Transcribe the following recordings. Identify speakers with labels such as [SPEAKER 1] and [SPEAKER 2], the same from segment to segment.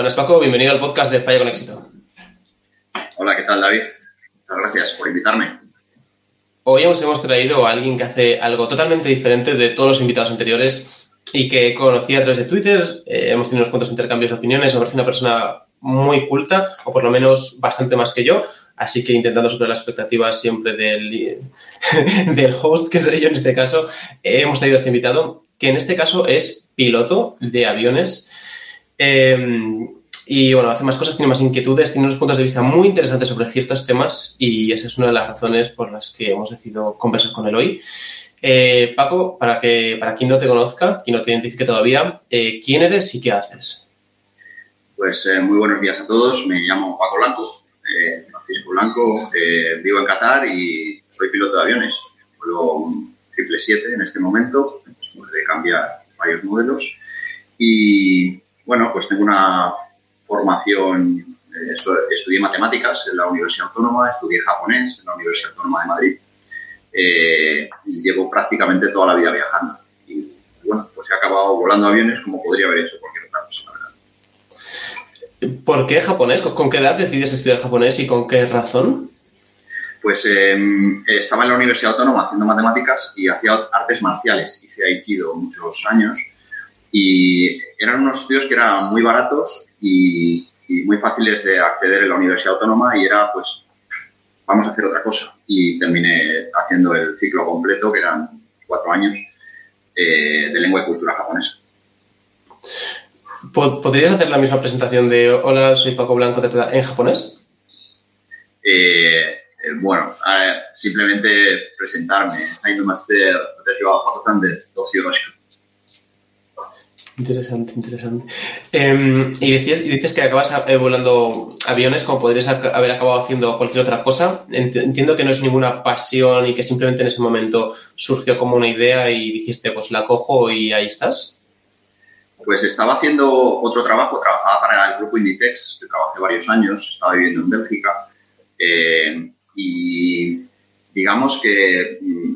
[SPEAKER 1] Buenas Paco, bienvenido al podcast de Falla con Éxito.
[SPEAKER 2] Hola, ¿qué tal David? Muchas gracias por invitarme.
[SPEAKER 1] Hoy hemos traído a alguien que hace algo totalmente diferente de todos los invitados anteriores y que conocí a través de Twitter. Eh, hemos tenido unos cuantos intercambios de opiniones. Me parece una persona muy culta, o por lo menos bastante más que yo. Así que intentando superar las expectativas siempre del, del host, que soy yo en este caso, eh, hemos traído a este invitado, que en este caso es piloto de aviones. Em, y bueno, hace más cosas, tiene más inquietudes, tiene unos puntos de vista muy interesantes sobre ciertos temas y esa es una de las razones por las que hemos decidido conversar con él hoy. Eh, Paco, para que para quien no te conozca, quien no te identifique todavía, eh, ¿quién eres y qué haces?
[SPEAKER 2] Pues eh, muy buenos días a todos. Me llamo Paco Blanco, Francisco Blanco, vivo en Qatar y soy piloto de aviones. Vuelo un 777 en este momento, después de cambiar varios modelos. Y bueno, pues tengo una formación, estudié matemáticas en la Universidad Autónoma, estudié japonés en la Universidad Autónoma de Madrid eh, llevo prácticamente toda la vida viajando. Y bueno, pues he acabado volando aviones como podría haber hecho cualquier otra cosa,
[SPEAKER 1] verdad. ¿Por qué japonés? ¿Con qué edad decides estudiar japonés y con qué razón?
[SPEAKER 2] Pues em, estaba en la Universidad Autónoma haciendo matemáticas y hacía artes marciales. Hice Aikido muchos años y eran unos estudios que eran muy baratos y, y muy fáciles de acceder en la Universidad Autónoma y era pues vamos a hacer otra cosa. Y terminé haciendo el ciclo completo, que eran cuatro años, eh, de lengua y cultura japonesa.
[SPEAKER 1] ¿Podrías hacer la misma presentación de Hola, soy Paco Blanco en japonés?
[SPEAKER 2] Eh, eh, bueno, simplemente presentarme. Master, Paco
[SPEAKER 1] Interesante, interesante. Em, y, decías, y dices que acabas eh, volando aviones como podrías haber acabado haciendo cualquier otra cosa. Entiendo que no es ninguna pasión y que simplemente en ese momento surgió como una idea y dijiste, pues la cojo y ahí estás.
[SPEAKER 2] Pues estaba haciendo otro trabajo, trabajaba para el grupo Inditex, que trabajé varios años, estaba viviendo en Bélgica eh, y digamos que mm,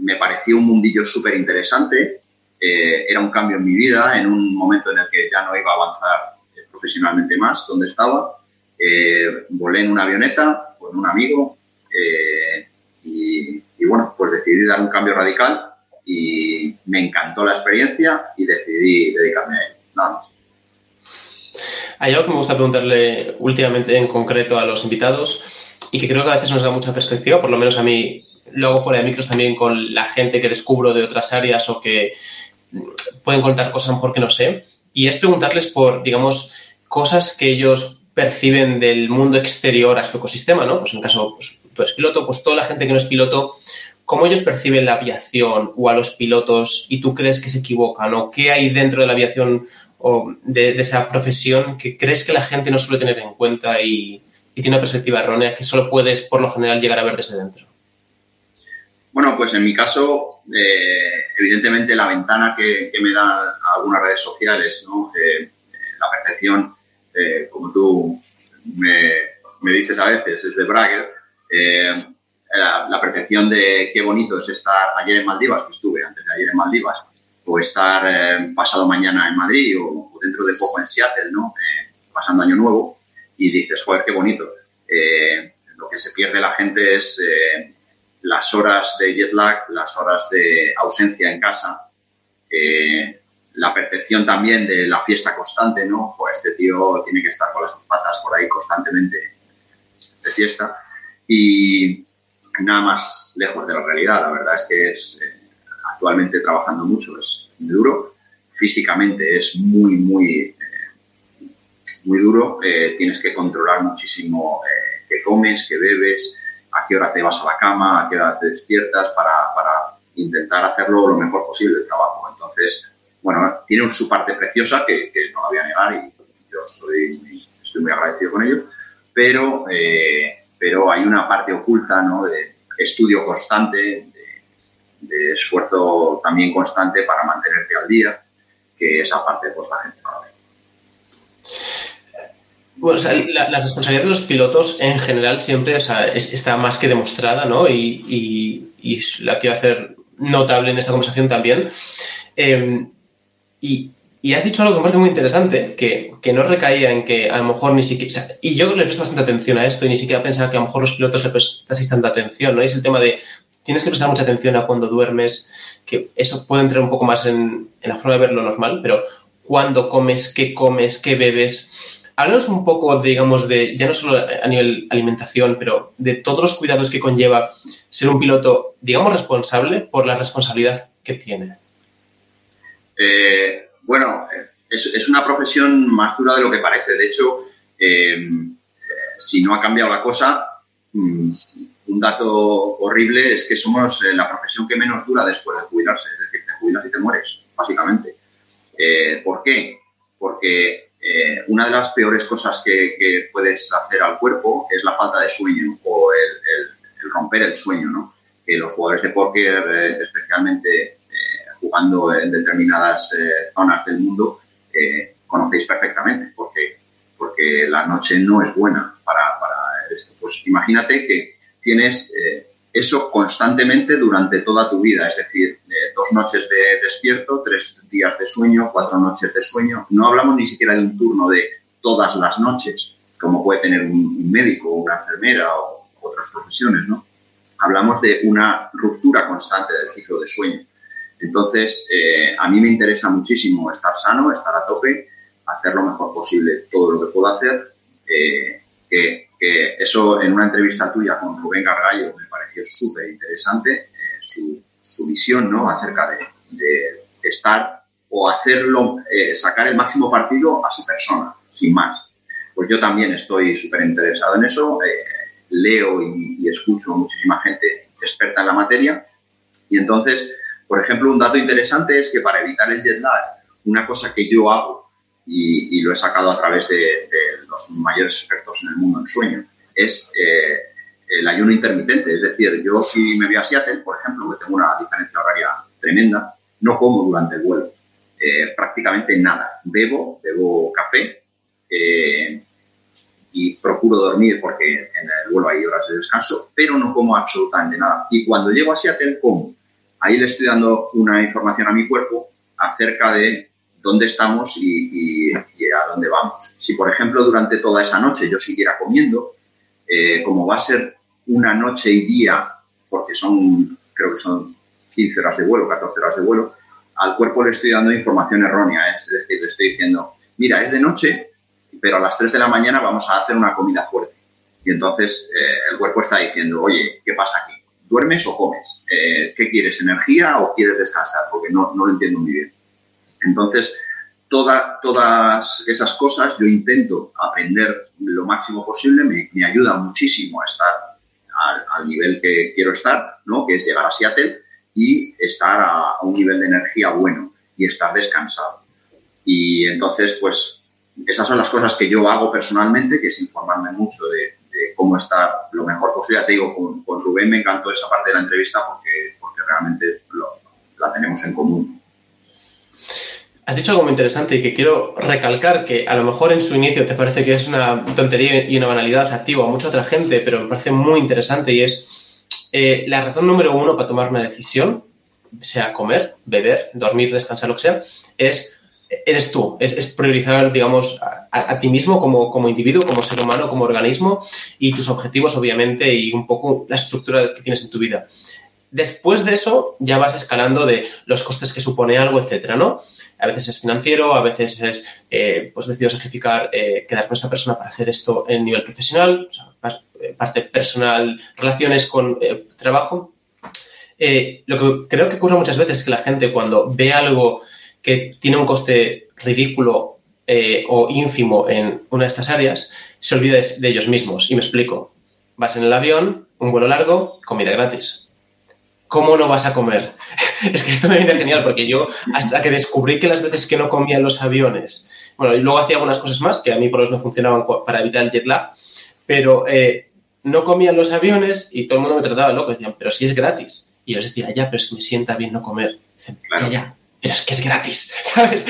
[SPEAKER 2] me pareció un mundillo súper interesante eh, era un cambio en mi vida, en un momento en el que ya no iba a avanzar eh, profesionalmente más donde estaba. Eh, volé en una avioneta con un amigo y, bueno, pues decidí dar un cambio radical y me encantó la experiencia y decidí dedicarme a ello. Nada más.
[SPEAKER 1] Hay algo que me gusta preguntarle últimamente en concreto a los invitados y que creo que a veces nos da mucha perspectiva, por lo menos a mí, luego fuera de micros también con la gente que descubro de otras áreas o que pueden contar cosas mejor que no sé. Y es preguntarles por, digamos, cosas que ellos perciben del mundo exterior a su ecosistema, ¿no? Pues en el caso, pues, tú eres piloto, pues toda la gente que no es piloto, ¿cómo ellos perciben la aviación o a los pilotos y tú crees que se equivocan? ¿O qué hay dentro de la aviación o de, esa profesión que crees que la gente no suele tener en cuenta y, y tiene una perspectiva errónea que solo puedes, por lo general, llegar a ver desde dentro?
[SPEAKER 2] Bueno, pues en mi caso, eh, evidentemente la ventana que, me dan algunas redes sociales, ¿no? Eh, la percepción, eh, como tú me, dices a veces, es de Bragger, la, percepción de qué bonito es estar ayer en Maldivas, que estuve antes de ayer en Maldivas, o estar pasado mañana en Madrid o, dentro de poco en Seattle, ¿no? pasando año nuevo, y dices, joder, qué bonito. lo que se pierde la gente es las horas de jet lag, las horas de ausencia en casa, eh, la percepción también de la fiesta constante, ¿no? Este tío tiene que estar con las patas por ahí constantemente de fiesta y nada más lejos de la realidad. La verdad es que es eh, actualmente trabajando mucho, es muy duro. Físicamente es muy, muy, eh, muy duro. tienes que controlar muchísimo qué comes, qué bebes, a qué hora te vas a la cama, a qué hora te despiertas para, para intentar hacerlo lo mejor posible el trabajo. Entonces, bueno, tiene su parte preciosa que, no la voy a negar y yo soy, estoy muy agradecido con ello, pero, eh, pero hay una parte oculta ¿no? de estudio constante, de, esfuerzo también constante para mantenerte al día, que esa parte pues la gente no la ve.
[SPEAKER 1] Bueno, la, responsabilidad de los pilotos en general siempre está más que demostrada, ¿no? Y, la quiero hacer notable en esta conversación también. Em, y, y has dicho algo que me parece muy interesante, que, que, no recaía en que a lo mejor ni siquiera... y yo le presto bastante atención a esto y ni siquiera pensaba que a lo mejor los pilotos le prestáis tanta atención, ¿no? Y es el tema de, tienes que prestar mucha atención a cuando duermes, que eso puede entrar un poco más en, en la forma de ver lo normal, pero cuándo comes, qué comes, qué bebes. Háblanos un poco, digamos, de, ya no solo a nivel alimentación, pero de todos los cuidados que conlleva ser un piloto, digamos, responsable por la responsabilidad que tiene.
[SPEAKER 2] Eh, bueno, es, una profesión más dura de lo que parece. De hecho, eh, si no ha cambiado la cosa, mm, un dato horrible es que somos eh, la profesión que menos dura después de jubilarse. Es decir, te jubilas y te mueres, básicamente. ¿Por qué? Porque eh, una de las peores cosas que, puedes hacer al cuerpo es la falta de sueño o el, romper el sueño, ¿no? Que los jugadores de póker, eh, especialmente eh, jugando en determinadas zonas del mundo, conocéis perfectamente, porque, porque la noche no es buena para, para esto. Pues imagínate que tienes eso constantemente durante toda tu vida, es decir, dos noches de despierto, tres días de sueño, cuatro noches de sueño. No hablamos ni siquiera de un turno de todas las noches, como puede tener un, médico o una enfermera o otras profesiones, ¿no? Hablamos de una ruptura constante del ciclo de sueño. Entonces, eh, a mí me interesa muchísimo estar sano, estar a tope, hacer lo mejor posible todo lo que puedo hacer. Eh, eso en una entrevista tuya con Rubén Gargallo me pareció súper interesante, eh, su, su visión ¿no? acerca de, estar o hacerlo, eh, sacar el máximo partido a su persona, sin más. Pues yo también estoy súper interesado en eso, eh, leo y, escucho a muchísima gente experta en la materia y entonces, por ejemplo, un dato interesante es que para evitar el jet lag, una cosa que yo hago y, lo he sacado a través de, los mayores expertos en el mundo en sueño, es eh, el ayuno intermitente. Es decir, yo si me voy a Seattle, por ejemplo, que tengo una diferencia horaria tremenda, no como durante el vuelo. Eh, prácticamente nada. Bebo, bebo café eh, y procuro dormir porque en el vuelo hay horas de descanso, pero no como absolutamente nada. Y cuando llego a Seattle, como. Ahí le estoy dando una información a mi cuerpo acerca de dónde estamos y, a dónde vamos. Si, por ejemplo, durante toda esa noche yo siguiera comiendo, eh, como va a ser una noche y día, porque son, creo que son 15 horas de vuelo, 14 horas de vuelo, al cuerpo le estoy dando información errónea. Es decir, le estoy diciendo, mira, es de noche, pero a las 3 de la mañana vamos a hacer una comida fuerte. Y entonces eh, el cuerpo está diciendo, oye, ¿qué pasa aquí? ¿Duermes o comes? Eh, ¿Qué quieres? ¿Energía o quieres descansar? Porque no, no lo entiendo muy bien. Entonces, todas esas cosas yo intento aprender lo máximo posible, me, me ayuda muchísimo a estar al, nivel que quiero estar, ¿no? que es llegar a Seattle y estar a, un nivel de energía bueno y estar descansado. Y entonces, pues, esas son las cosas que yo hago personalmente, que es informarme mucho de, cómo estar lo mejor posible. te digo, con, Rubén me encantó esa parte de la entrevista porque, porque realmente la tenemos en común.
[SPEAKER 1] Has dicho algo muy interesante y que quiero recalcar que a lo mejor en su inicio te parece que es una tontería y una banalidad activa a mucha otra gente, pero me parece muy interesante y es eh, la razón número uno para tomar una decisión, sea comer, beber, dormir, descansar, lo que sea, es eres tú, es, priorizar, digamos, a, ti mismo como, como, individuo, como ser humano, como organismo y tus objetivos, obviamente, y un poco la estructura que tienes en tu vida. Después de eso, ya vas escalando de los costes que supone algo, etcétera, ¿no? A veces es financiero, a veces es, eh, pues decido sacrificar, eh, quedar con esta persona para hacer esto en nivel profesional, eh, parte personal, relaciones con trabajo. lo que creo que ocurre muchas veces es que la gente cuando ve algo que tiene un coste ridículo o ínfimo en una de estas áreas, se olvida de ellos mismos. Y me explico. Vas en el avión, un vuelo largo, comida gratis ¿cómo no vas a comer? es que esto me viene genial porque yo, hasta que descubrí que las veces que no comía en los aviones, bueno, y luego hacía algunas cosas más que a mí por eso no funcionaban para evitar el jet lag, pero eh, no comía en los aviones y todo el mundo me trataba loco, decían, pero si es gratis. Y yo les decía, ya, pero es que me sienta bien no comer. Dicen, ya, ya, pero es que es gratis, ¿sabes?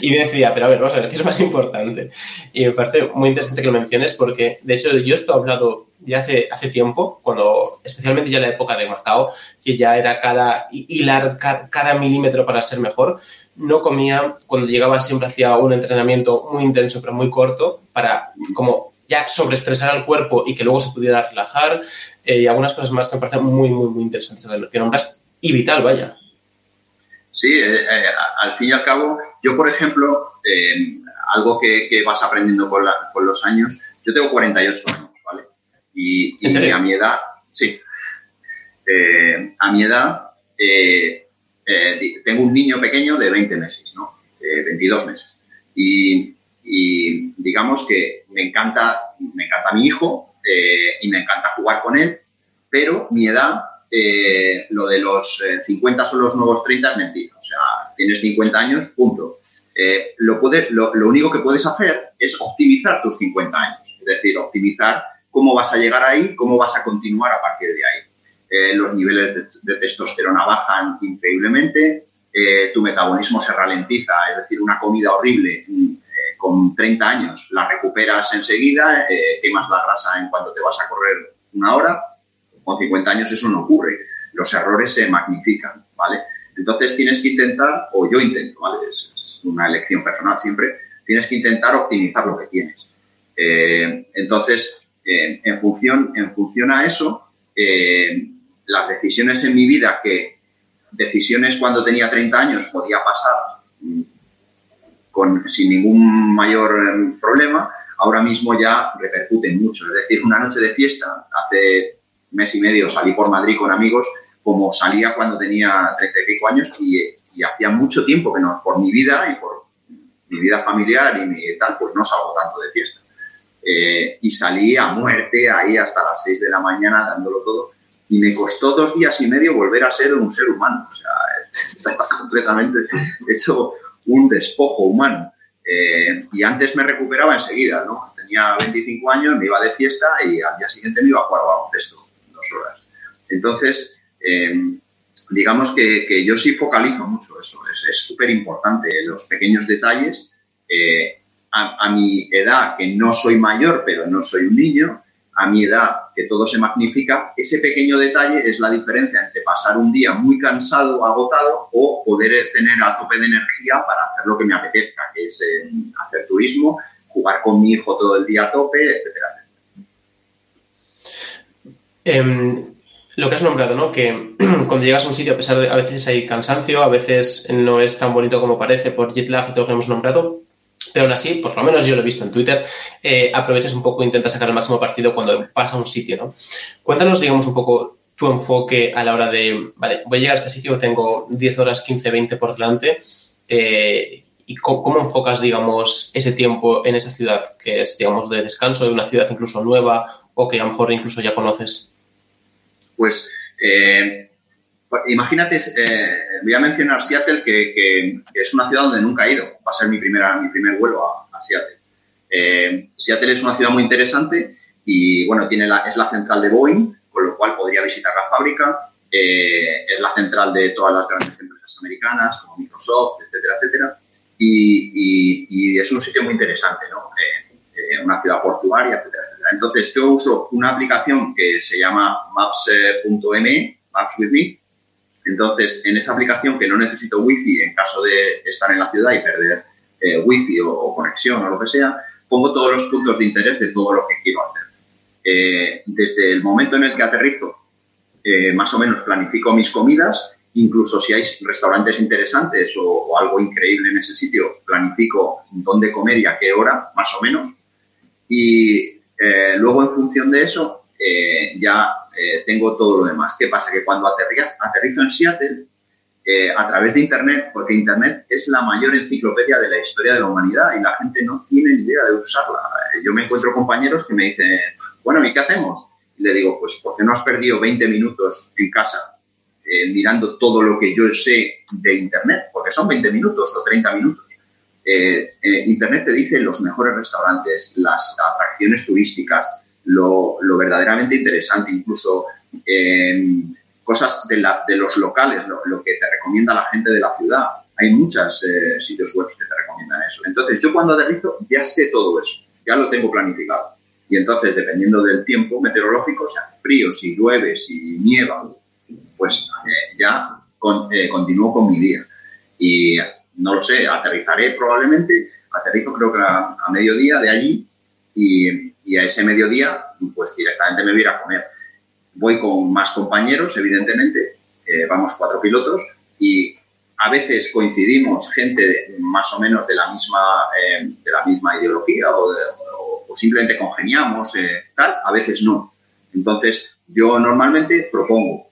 [SPEAKER 1] y decía, pero a ver, vamos a ver, ¿qué es más importante? Y me parece muy interesante que lo menciones porque, de hecho, yo esto he hablado ya hace, hace tiempo, cuando, especialmente ya en la época de Macao, que ya era cada hilar, cada, milímetro para ser mejor, no comía, cuando llegaba siempre hacía un entrenamiento muy intenso pero muy corto para como ya sobreestresar al cuerpo y que luego se pudiera relajar eh, y algunas cosas más que me parecen muy, muy, muy interesantes que nombras y vital, vaya.
[SPEAKER 2] Sí, eh, eh, al fin y al cabo, yo por ejemplo, algo que, vas aprendiendo con, con los años, yo tengo 48 años, ¿vale? Y, a mi edad, sí, a mi edad tengo un niño pequeño de 20 meses, ¿no? 22 meses. Y, y digamos que me encanta, me encanta mi hijo eh, y me encanta jugar con él, pero mi edad, eh, lo de los 50 eh, son los nuevos 30 es mentira. O sea, tienes 50 años, punto. lo, puede, lo, único que puedes hacer es optimizar tus 50 años, es decir, optimizar cómo vas a llegar ahí, cómo vas a continuar a partir de ahí. los niveles de, testosterona bajan increíblemente, tu metabolismo se ralentiza, es decir, una comida horrible mm, con 30 años la recuperas enseguida, eh, quemas la grasa en cuanto te vas a correr una hora, con 50 años eso no ocurre, los errores se magnifican, ¿vale? Entonces tienes que intentar, o yo intento, ¿vale? Es, una elección personal siempre, tienes que intentar optimizar lo que tienes. Eh, entonces, eh, en, función, en función a eso, las decisiones en mi vida que decisiones cuando tenía 30 años podía pasar mm, con, sin ningún mayor em, problema, ahora mismo ya repercuten mucho. Es decir, una noche de fiesta, hace mes y medio salí por Madrid con amigos, como salía cuando tenía treinta y pico años y, hacía mucho tiempo que no, por mi vida y por mi vida familiar y tal, pues no salgo tanto de fiesta. Eh, y salí a muerte ahí hasta las seis de la mañana dándolo todo y me costó dos días y medio volver a ser un ser humano. O sea, estaba completamente hecho un despojo humano. Eh, y antes me recuperaba enseguida, ¿no? Tenía 25 años, me iba de fiesta y al día siguiente me iba a jugar baloncesto, horas. Entonces, em, digamos que, yo sí focalizo mucho eso, es súper importante, los pequeños detalles. Eh, a, mi edad, que no soy mayor, pero no soy un niño, a mi edad, que todo se magnifica, ese pequeño detalle es la diferencia entre pasar un día muy cansado, agotado, o poder tener a tope de energía para hacer lo que me apetezca, que es eh, hacer turismo, jugar con mi hijo todo el día a tope, etcétera,
[SPEAKER 1] em, lo que has nombrado, ¿no? Que cuando llegas a un sitio, a pesar de a veces hay cansancio, a veces no es tan bonito como parece por jet y todo lo que hemos nombrado, pero aún así, por lo menos yo lo he visto en Twitter, eh, aprovechas un poco e intentas sacar el máximo partido cuando pasa a un sitio, ¿no? Cuéntanos, digamos, un poco tu enfoque a la hora de, vale, voy a llegar a este sitio, tengo 10 horas, 15, 20 por delante, eh, ¿y cómo, enfocas, digamos, ese tiempo en esa ciudad, que es, digamos, de descanso, de una ciudad incluso nueva o que a lo mejor incluso ya conoces?
[SPEAKER 2] Pues eh, imagínate, eh, voy a mencionar Seattle, que, es una ciudad donde nunca he ido. Va a ser mi, primera, mi primer vuelo a, Seattle. Eh, Seattle es una ciudad muy interesante y, bueno, tiene la, es la central de Boeing, con lo cual podría visitar la fábrica. Es la central de todas las grandes empresas americanas, como Microsoft, etcétera, etcétera. Y, es un sitio muy interesante, ¿no? Una ciudad portuaria, etcétera, etcétera. Entonces, yo uso una aplicación que se llama maps.me, Maps with Me, entonces, en esa aplicación que no necesito wifi en caso de estar en la ciudad y perder eh, wifi o, conexión o lo que sea, pongo todos los puntos de interés de todo lo que quiero hacer. Eh, desde el momento en el que aterrizo, eh, más o menos planifico mis comidas, incluso si hay restaurantes interesantes o, algo increíble en ese sitio, planifico dónde comer y a qué hora, más o menos. Y luego, en función de eso, ya eh, tengo todo lo demás. ¿Qué pasa? Que cuando aterrizo en Seattle, eh, a través de Internet, porque Internet es la mayor enciclopedia de la historia de la humanidad y la gente no tiene ni idea de usarla. Eh, yo me encuentro compañeros que me dicen, bueno, ¿y qué hacemos? Y le digo, pues porque no has perdido 20 minutos en casa mirando todo lo que yo sé de Internet, porque son 20 minutos o 30 minutos. Internet te dice los mejores restaurantes, las atracciones turísticas, lo, verdaderamente interesante. Incluso em, cosas de, los locales, lo, que te recomienda la gente de la ciudad. Hay muchos eh, sitios web que te recomiendan eso. Entonces, yo cuando aterrizo ya sé todo eso, ya lo tengo planificado. Y entonces, dependiendo del tiempo meteorológico, sea frío, si llueve, si nieva, pues eh, ya eh, continúo con mi día. Y no lo sé, aterrizaré probablemente, aterrizo creo que a, mediodía de allí y, y, a ese mediodía pues directamente me voy a ir a comer. Voy con más compañeros, evidentemente, eh, vamos cuatro pilotos y a veces coincidimos gente más o menos de la misma, eh, de la misma ideología o, simplemente congeniamos, eh, tal, a veces no. Entonces, yo normalmente propongo,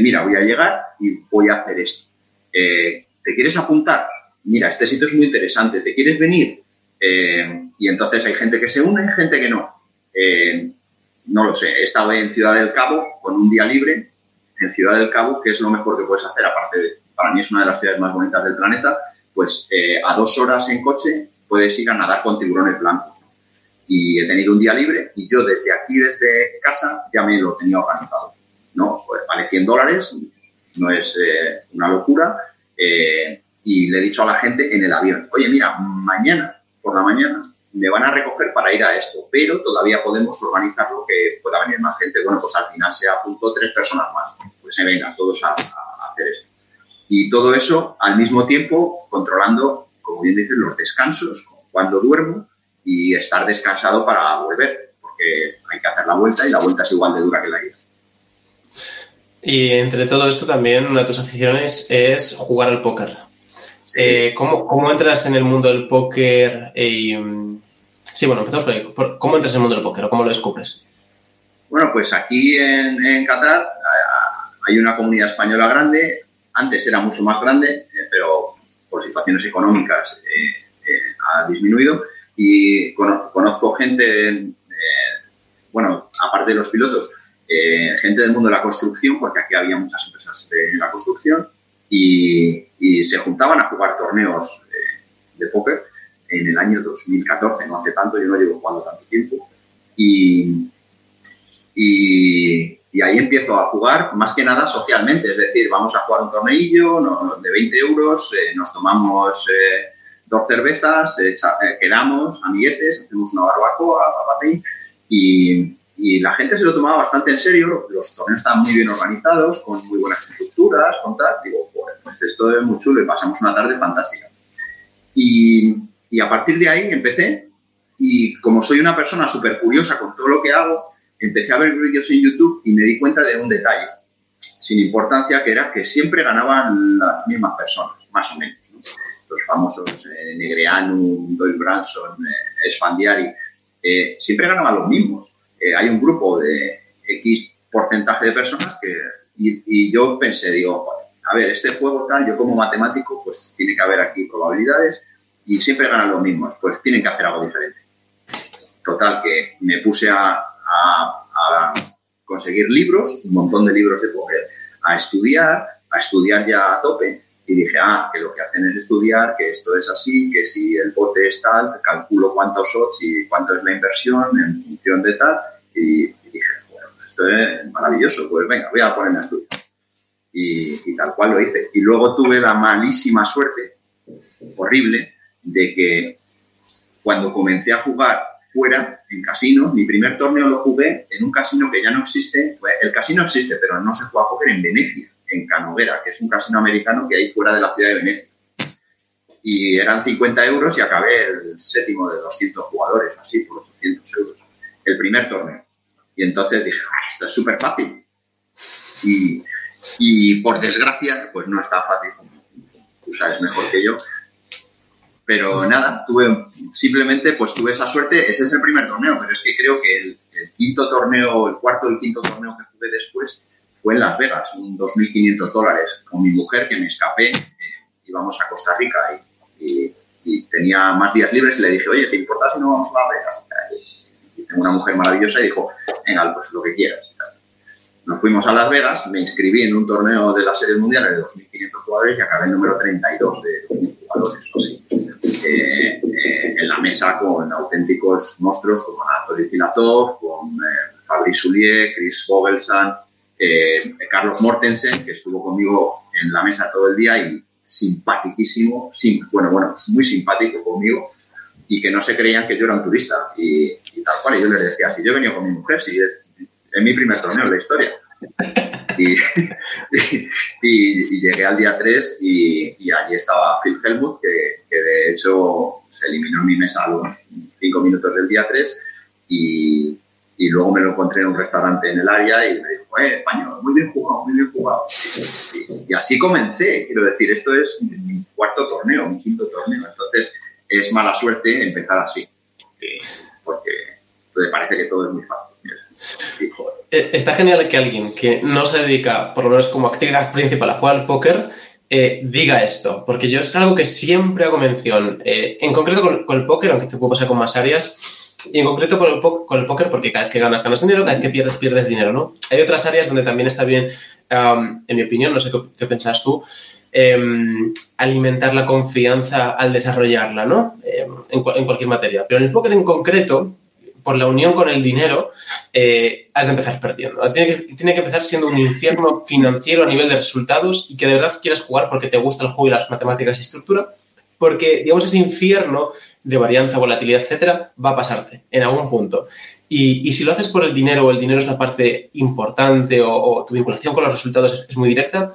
[SPEAKER 2] mira, voy a llegar y voy a hacer esto. ¿Te quieres apuntar? Mira, este sitio es muy interesante, ¿te quieres venir? y entonces hay gente que se une gente que no no lo sé, he estado en Ciudad del Cabo con un día libre, en Ciudad del Cabo, que es lo mejor que puedes hacer, aparte de, para mí es una de las ciudades más bonitas del planeta, pues eh, a dos horas en coche puedes ir a nadar con tiburones blancos. Y he tenido un día libre y yo desde aquí, desde casa, ya me lo tenía organizado. ¿no? Pues vale 100 dólares, no es eh, una locura. Eh, y le he dicho a la gente en el avión, oye, mira, mañana, por la mañana, me van a recoger para ir a esto, pero todavía podemos organizar lo que pueda venir más gente. Bueno, pues al final se apuntó tres personas más. Pues se vengan todos a, hacer esto. Y todo eso al mismo tiempo controlando, como bien dicen, los descansos, cuando duermo y estar descansado para volver, porque hay que hacer la vuelta y la vuelta es igual de dura que la ida.
[SPEAKER 1] Y entre todo esto también una de tus aficiones es jugar al póker. Eh, ¿cómo, ¿cómo, entras en el mundo del póker y, Sí, bueno, empezamos por ahí. ¿Cómo entras en el mundo del póker o cómo lo descubres?
[SPEAKER 2] Bueno, pues aquí en, Qatar eh, hay una comunidad española grande. Antes era mucho más grande, eh, pero por situaciones económicas eh, ha disminuido. Y conozco gente, bueno, aparte de los pilotos, gente del mundo de la construcción, porque aquí había muchas empresas de la construcción, y, y se juntaban a jugar torneos de póker en el año 2014, no hace tanto, yo no llevo jugando tanto tiempo. Y, y, ahí empiezo a jugar más que nada socialmente, es decir, vamos a jugar un torneillo de 20 euros, eh, nos tomamos eh, dos cervezas, eh, quedamos, amiguetes, hacemos una barbacoa, y, y la gente se lo tomaba bastante en serio, los torneos estaban muy bien organizados, con muy buenas estructuras, con tal, digo, pues esto es muy chulo y pasamos una tarde fantástica. Y, y a partir de ahí empecé y como soy una persona súper curiosa con todo lo que hago, empecé a ver vídeos en YouTube y me di cuenta de un detalle, sin importancia, que era que siempre ganaban las mismas personas, más o menos. Los famosos eh, Negreanu, Doyle Branson, eh, Sfandiari, eh, siempre ganaban los mismos. Eh, hay un grupo de X porcentaje de personas que... Y, yo pensé, digo, a ver, este juego tal, yo como matemático, pues tiene que haber aquí probabilidades y siempre ganan los mismos, pues tienen que hacer algo diferente. Total, que me puse a, a, conseguir libros, un montón de libros de poker, a estudiar, a estudiar ya a tope, y dije, ah, que lo que hacen es estudiar, que esto es así, que si el bote es tal, calculo cuántos shots y cuánto es la inversión en función de tal, y, dije, bueno, esto es maravilloso, pues venga, voy a ponerme a estudiar. Y, tal cual lo hice. Y luego tuve la malísima suerte, horrible, de que cuando comencé a jugar fuera, en casinos, mi primer torneo lo jugué en un casino que ya no existe. El casino existe, pero no se juega póker en Venecia, en Canovera, que es un casino americano que hay fuera de la ciudad de Venecia. Y eran 50 euros y acabé el séptimo de 200 jugadores, así, por 800 euros. El primer torneo. Y entonces dije, ah, esto es súper fácil. Y, y por desgracia, pues no está fácil tú sabes mejor que yo, pero nada, tuve simplemente pues tuve esa suerte, ese es el primer torneo, pero es que creo que el, quinto torneo, el cuarto y quinto torneo que jugué después fue en Las Vegas, un 2.500 dólares, con mi mujer que me escapé, eh, íbamos a Costa Rica y, tenía más días libres y le dije, oye, ¿te importa si no vamos a Las Vegas? Y tengo una mujer maravillosa y dijo, venga, pues lo que quieras. Nos fuimos a Las Vegas, me inscribí en un torneo de la Serie Mundial de 2.500 jugadores y acabé el número 32 de 2.000 jugadores o así. Eh, eh, en la mesa con auténticos monstruos como Anatoly Filatov, con eh, Fabrice Soulier, Chris Vogelsang, Carlos Mortensen, que estuvo conmigo en la mesa todo el día y simpaticísimo, sim, bueno, bueno, muy simpático conmigo y que no se creían que yo era un turista y, tal cual. Y yo les decía, si yo he venido con mi mujer, si es, es mi primer torneo en la historia. Y, y, llegué al día 3 y, allí estaba Phil Helmut, que, que, de hecho se eliminó en mi mesa a los 5 minutos del día 3 y, y luego me lo encontré en un restaurante en el área y me dijo, eh, español, muy bien jugado, muy bien jugado. Y, así comencé, quiero decir, esto es mi cuarto torneo, mi quinto torneo, entonces es mala suerte empezar así, porque, porque parece que todo es muy fácil.
[SPEAKER 1] Eh, está genial que alguien que no se dedica, por lo menos como actividad principal, a jugar al póker, eh, diga esto, porque yo es algo que siempre hago mención. Eh, en concreto con, con, el póker, aunque te puedo pasar con más áreas, y en concreto con el, con el póker, porque cada vez que ganas, ganas dinero, cada vez que pierdes, pierdes dinero, ¿no? Hay otras áreas donde también está bien, en mi opinión, no sé qué, qué pensás tú, em, alimentar la confianza al desarrollarla, ¿no? En, en, cualquier materia. Pero en el póker en concreto, por la unión con el dinero, eh, has de empezar perdiendo. Tiene que, tiene que empezar siendo un infierno financiero a nivel de resultados y que de verdad quieras jugar porque te gusta el juego y las matemáticas y estructura, porque, digamos, ese infierno de varianza, volatilidad, etcétera, va a pasarte en algún punto. Y, si lo haces por el dinero o el dinero es una parte importante o, tu vinculación con los resultados es, muy directa,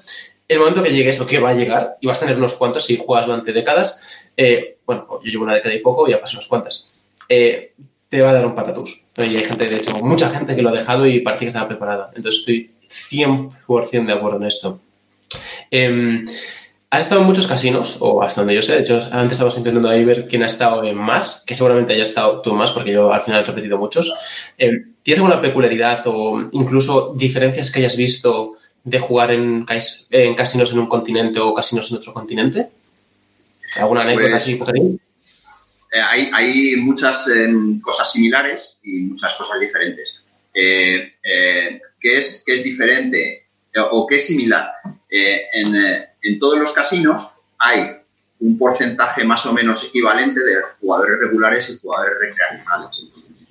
[SPEAKER 1] el momento que llegue eso que va a llegar y vas a tener unos cuantos si juegas durante décadas, eh, bueno, yo llevo una década y poco y ya pasan unos cuantas, eh, te va a dar un patatús. Y hay gente, de hecho, mucha gente que lo ha dejado y parece que estaba preparada. Entonces estoy 100% de acuerdo en esto. Eh, ¿Has estado en muchos casinos? O hasta donde yo sé. De hecho, antes estábamos intentando ahí ver quién ha estado en más, que seguramente haya estado tú más, porque yo al final he repetido muchos. Em, ¿Tienes alguna peculiaridad o incluso diferencias que hayas visto de jugar en, en casinos en un continente o casinos en otro continente? ¿Alguna anécdota pues, así,
[SPEAKER 2] eh, hay, hay, muchas em, cosas similares y muchas cosas diferentes. Eh, eh, ¿qué, es, ¿Qué es diferente o qué es similar? en en todos los casinos hay un porcentaje más o menos equivalente de jugadores regulares y jugadores recreacionales.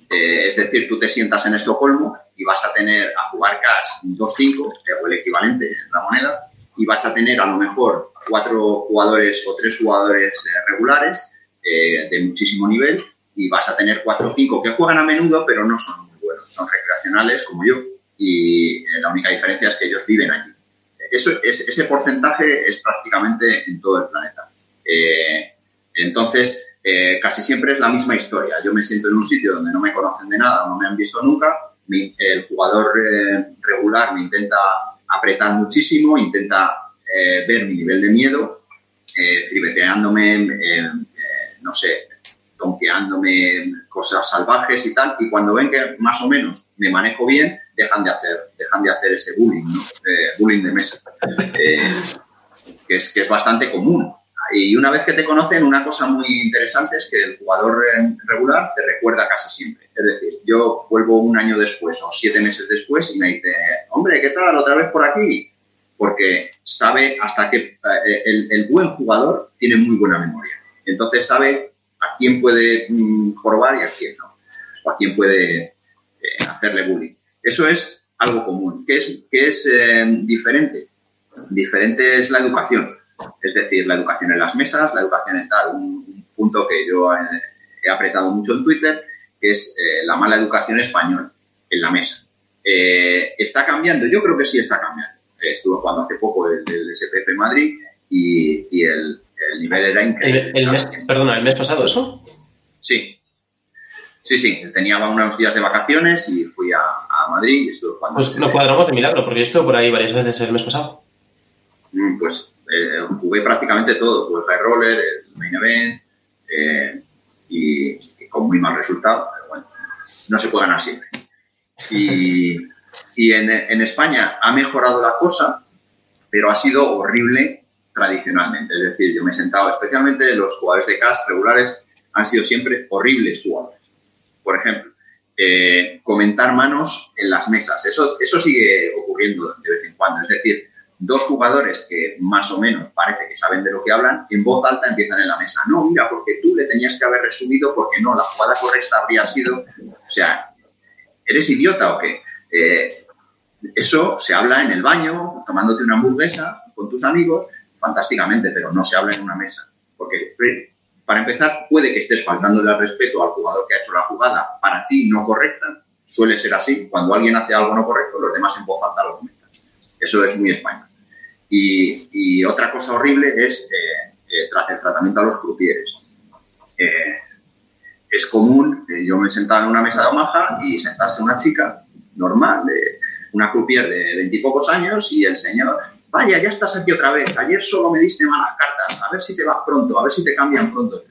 [SPEAKER 2] Eh, es decir, tú te sientas en Estocolmo y vas a tener a jugar cash 2-5, o el equivalente en la moneda, y vas a tener a lo mejor cuatro jugadores o tres jugadores eh, regulares eh, de muchísimo nivel, y vas a tener 4 o 5 que juegan a menudo, pero no son muy buenos, son recreacionales como yo, y la única diferencia es que ellos viven allí eso, ese porcentaje es prácticamente en todo el planeta. Eh, entonces, eh, casi siempre es la misma historia. Yo me siento en un sitio donde no me conocen de nada, no me han visto nunca, el jugador eh, regular me intenta apretar muchísimo, intenta ver mi nivel de miedo, tribeteándome, no sé, tonqueándome cosas salvajes y tal, y cuando ven que más o menos me manejo bien, dejan de hacer, dejan de hacer ese bullying, ¿no? bullying de mesa, eh, que, es, que es bastante común. Y una vez que te conocen, una cosa muy interesante es que el jugador regular te recuerda casi siempre. Es decir, yo vuelvo un año después o siete meses después y me dice, hombre, ¿qué tal? ¿Otra vez por aquí? Porque sabe hasta que eh, el, el buen jugador tiene muy buena memoria. Entonces sabe a quién puede mm, jorobar y a quién no, o a quién puede eh, hacerle bullying. Eso es algo común. ¿Qué es, qué es eh, diferente? Diferente es la educación, es decir, la educación en las mesas, la educación en tal, un, punto que yo he, apretado mucho en Twitter, que es eh, la mala educación española en la mesa. ¿Está cambiando? Yo creo que sí está cambiando. Estuve jugando hace poco el, el SPP Madrid y, y el, el nivel era increíble.
[SPEAKER 1] El, mes, perdona, ¿el mes pasado eso?
[SPEAKER 2] Sí. Sí, sí, tenía unos días de vacaciones y fui a, Madrid y estuve jugando.
[SPEAKER 1] Pues no cuadramos de milagro, porque yo estuve por ahí varias veces el mes pasado.
[SPEAKER 2] Mm, pues eh, jugué prácticamente todo, jugué High Roller, el Main Event eh, y, con muy mal resultado, pero bueno, no se puede ganar siempre. Y, y en, en España ha mejorado la cosa, pero ha sido horrible tradicionalmente. Es decir, yo me he sentado, especialmente los jugadores de cash regulares han sido siempre horribles jugadores. Por ejemplo, eh, comentar manos en las mesas. Eso, eso sigue ocurriendo de vez en cuando. Es decir, dos jugadores que más o menos parece que saben de lo que hablan, en voz alta empiezan en la mesa. No, mira, porque tú le tenías que haber resumido, porque no, la jugada correcta habría sido. O sea, ¿eres idiota o qué? Eh, eso se habla en el baño, tomándote una hamburguesa con tus amigos, fantásticamente, pero no se habla en una mesa. Porque, para empezar, puede que estés faltando el respeto al jugador que ha hecho la jugada para ti no correcta. Suele ser así. Cuando alguien hace algo no correcto, los demás en voz alta lo comentan. Eso es muy español. Y, otra cosa horrible es eh, eh, el tratamiento a los crupieres. Eh, es común, yo me sentaba en una mesa de Omaha y sentarse una chica normal, una croupier de veintipocos años y el señor, vaya, ya estás aquí otra vez, ayer solo me diste malas cartas, a ver si te vas pronto, a ver si te cambian pronto.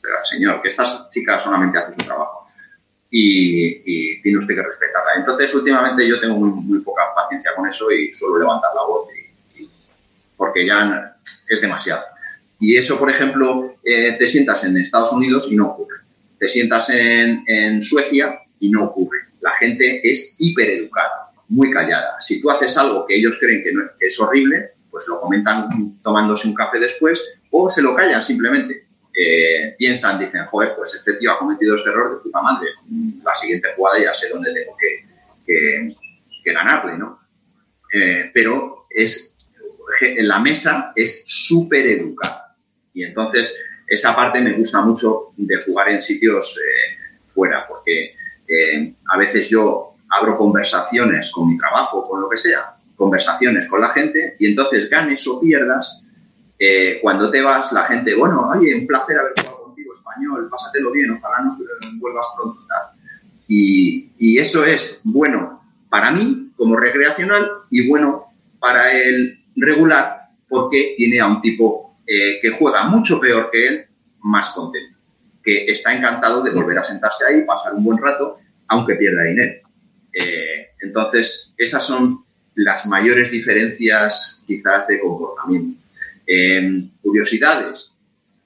[SPEAKER 2] Pero señor, que estas chicas solamente hacen su trabajo y, tiene usted que respetarla. Entonces, últimamente yo tengo muy, poca paciencia con eso y suelo levantar la voz porque ya es demasiado. Y eso, por ejemplo, eh, te sientas en Estados Unidos y no ocurre. Te sientas en, en Suecia y no ocurre. La gente es hipereducada, muy callada. Si tú haces algo que ellos creen que, no, es horrible, pues lo comentan tomándose un café después o se lo callan simplemente. Eh, piensan, dicen, joder, pues este tío ha cometido este error de puta madre. La siguiente jugada ya sé dónde tengo que, ganarle, ¿no? Eh, pero es la mesa es súper educada. Y entonces esa parte me gusta mucho de jugar en sitios eh, fuera, porque a veces yo abro conversaciones con mi trabajo, con lo que sea, conversaciones con la gente, y entonces ganes o pierdas, eh, cuando te vas, la gente, bueno, oye, un placer haber jugado contigo español, pásatelo bien, ojalá nos vuelvas pronto. Y, y eso es bueno para mí como recreacional y bueno para el regular porque tiene a un tipo eh, que juega mucho peor que él más contento, que está encantado de volver a sentarse ahí, pasar un buen rato, aunque pierda dinero. Eh, entonces, esas son las mayores diferencias quizás de comportamiento. curiosidades,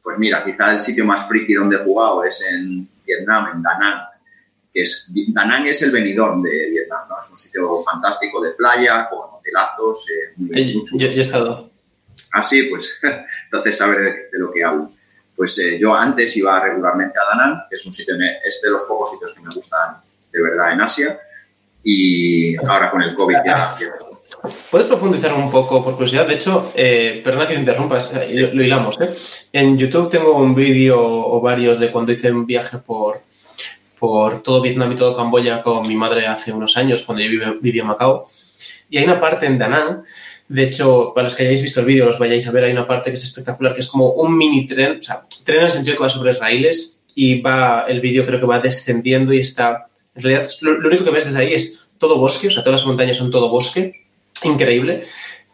[SPEAKER 2] pues mira, quizá el sitio más friki donde he jugado es en Vietnam, en Da Nang, que es, Da Nang es el venidor de Vietnam, ¿no? Es un sitio fantástico de playa, con hotelazos, eh,
[SPEAKER 1] muy, yo, he estado.
[SPEAKER 2] Ah, sí, pues entonces saber de, lo que hablo. Pues eh, yo antes iba regularmente a Da Nang, que es un sitio, es de los pocos sitios que me gustan de verdad en Asia, y ahora con el COVID ya...
[SPEAKER 1] ¿Puedes profundizar un poco por curiosidad? De hecho, eh, perdona que te interrumpas, lo, lo hilamos. ¿eh? En YouTube tengo un vídeo o varios de cuando hice un viaje por, por todo Vietnam y todo Camboya con mi madre hace unos años, cuando yo vivía, en Macao. Y hay una parte en Da Nang, de hecho, para los que hayáis visto el vídeo, los vayáis a ver, hay una parte que es espectacular, que es como un mini tren, o sea, tren en el sentido que va sobre raíles y va, el vídeo creo que va descendiendo y está, en realidad, lo, único que ves desde ahí es todo bosque, o sea, todas las montañas son todo bosque, increíble.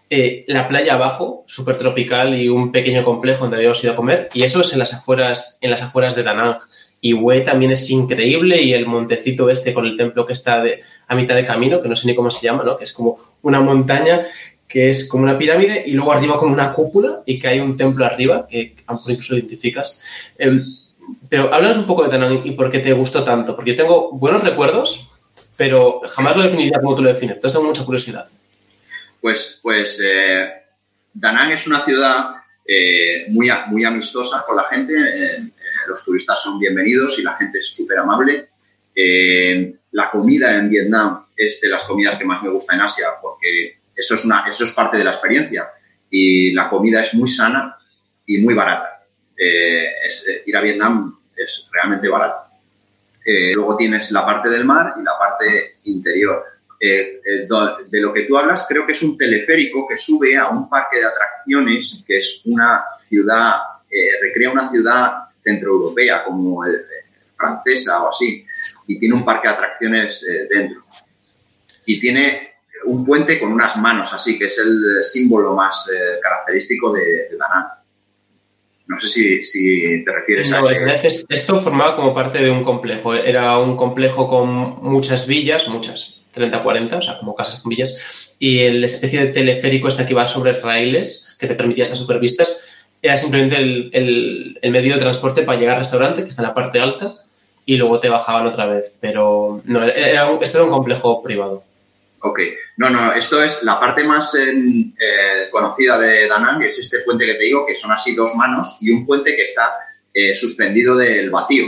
[SPEAKER 1] Eh, la playa abajo, súper tropical y un pequeño complejo donde habíamos ido a comer, y eso es en las afueras, en las afueras de Da Nang. Y Hue también es increíble y el montecito este con el templo que está de, a mitad de camino, que no sé ni cómo se llama, ¿no? que es como una montaña que es como una pirámide y luego arriba como una cúpula y que hay un templo arriba, que lo incluso lo identificas. Em, pero háblanos un poco de Danang y por qué te gustó tanto, porque yo tengo buenos recuerdos, pero jamás lo definiría como tú lo defines, entonces tengo mucha curiosidad.
[SPEAKER 2] Pues, pues eh, Danang es una ciudad eh, muy, muy amistosa con la gente. Eh, los turistas son bienvenidos y la gente es súper amable. Eh, la comida en Vietnam es de las comidas que más me gusta en Asia porque eso es, una, eso es parte de la experiencia y la comida es muy sana y muy barata. Eh, eh, ir a Vietnam es realmente barato. luego tienes la parte del mar y la parte interior. de lo que tú hablas, creo que es un teleférico que sube a un parque de atracciones que es una ciudad, recrea una ciudad centroeuropea como el, francesa o así, y tiene un parque de atracciones eh, dentro. Y tiene un puente con unas manos así, que es el símbolo más eh, característico de, de No sé si, te refieres a
[SPEAKER 1] ese... Esto formaba como parte de un complejo. Era un complejo con muchas villas, muchas, 30, 40, o sea, como casas con villas, y el especie de teleférico este que iba sobre raíles, que te permitía estas supervistas, era simplemente el, medio de transporte para llegar al restaurante, que está en la parte alta, y luego te bajaban otra vez. Pero no, era esto era un complejo privado.
[SPEAKER 2] Ok, no, no, esto es la parte más eh, conocida de Danang, es este puente que te digo, que son así dos manos, y un puente que está eh, suspendido del vacío,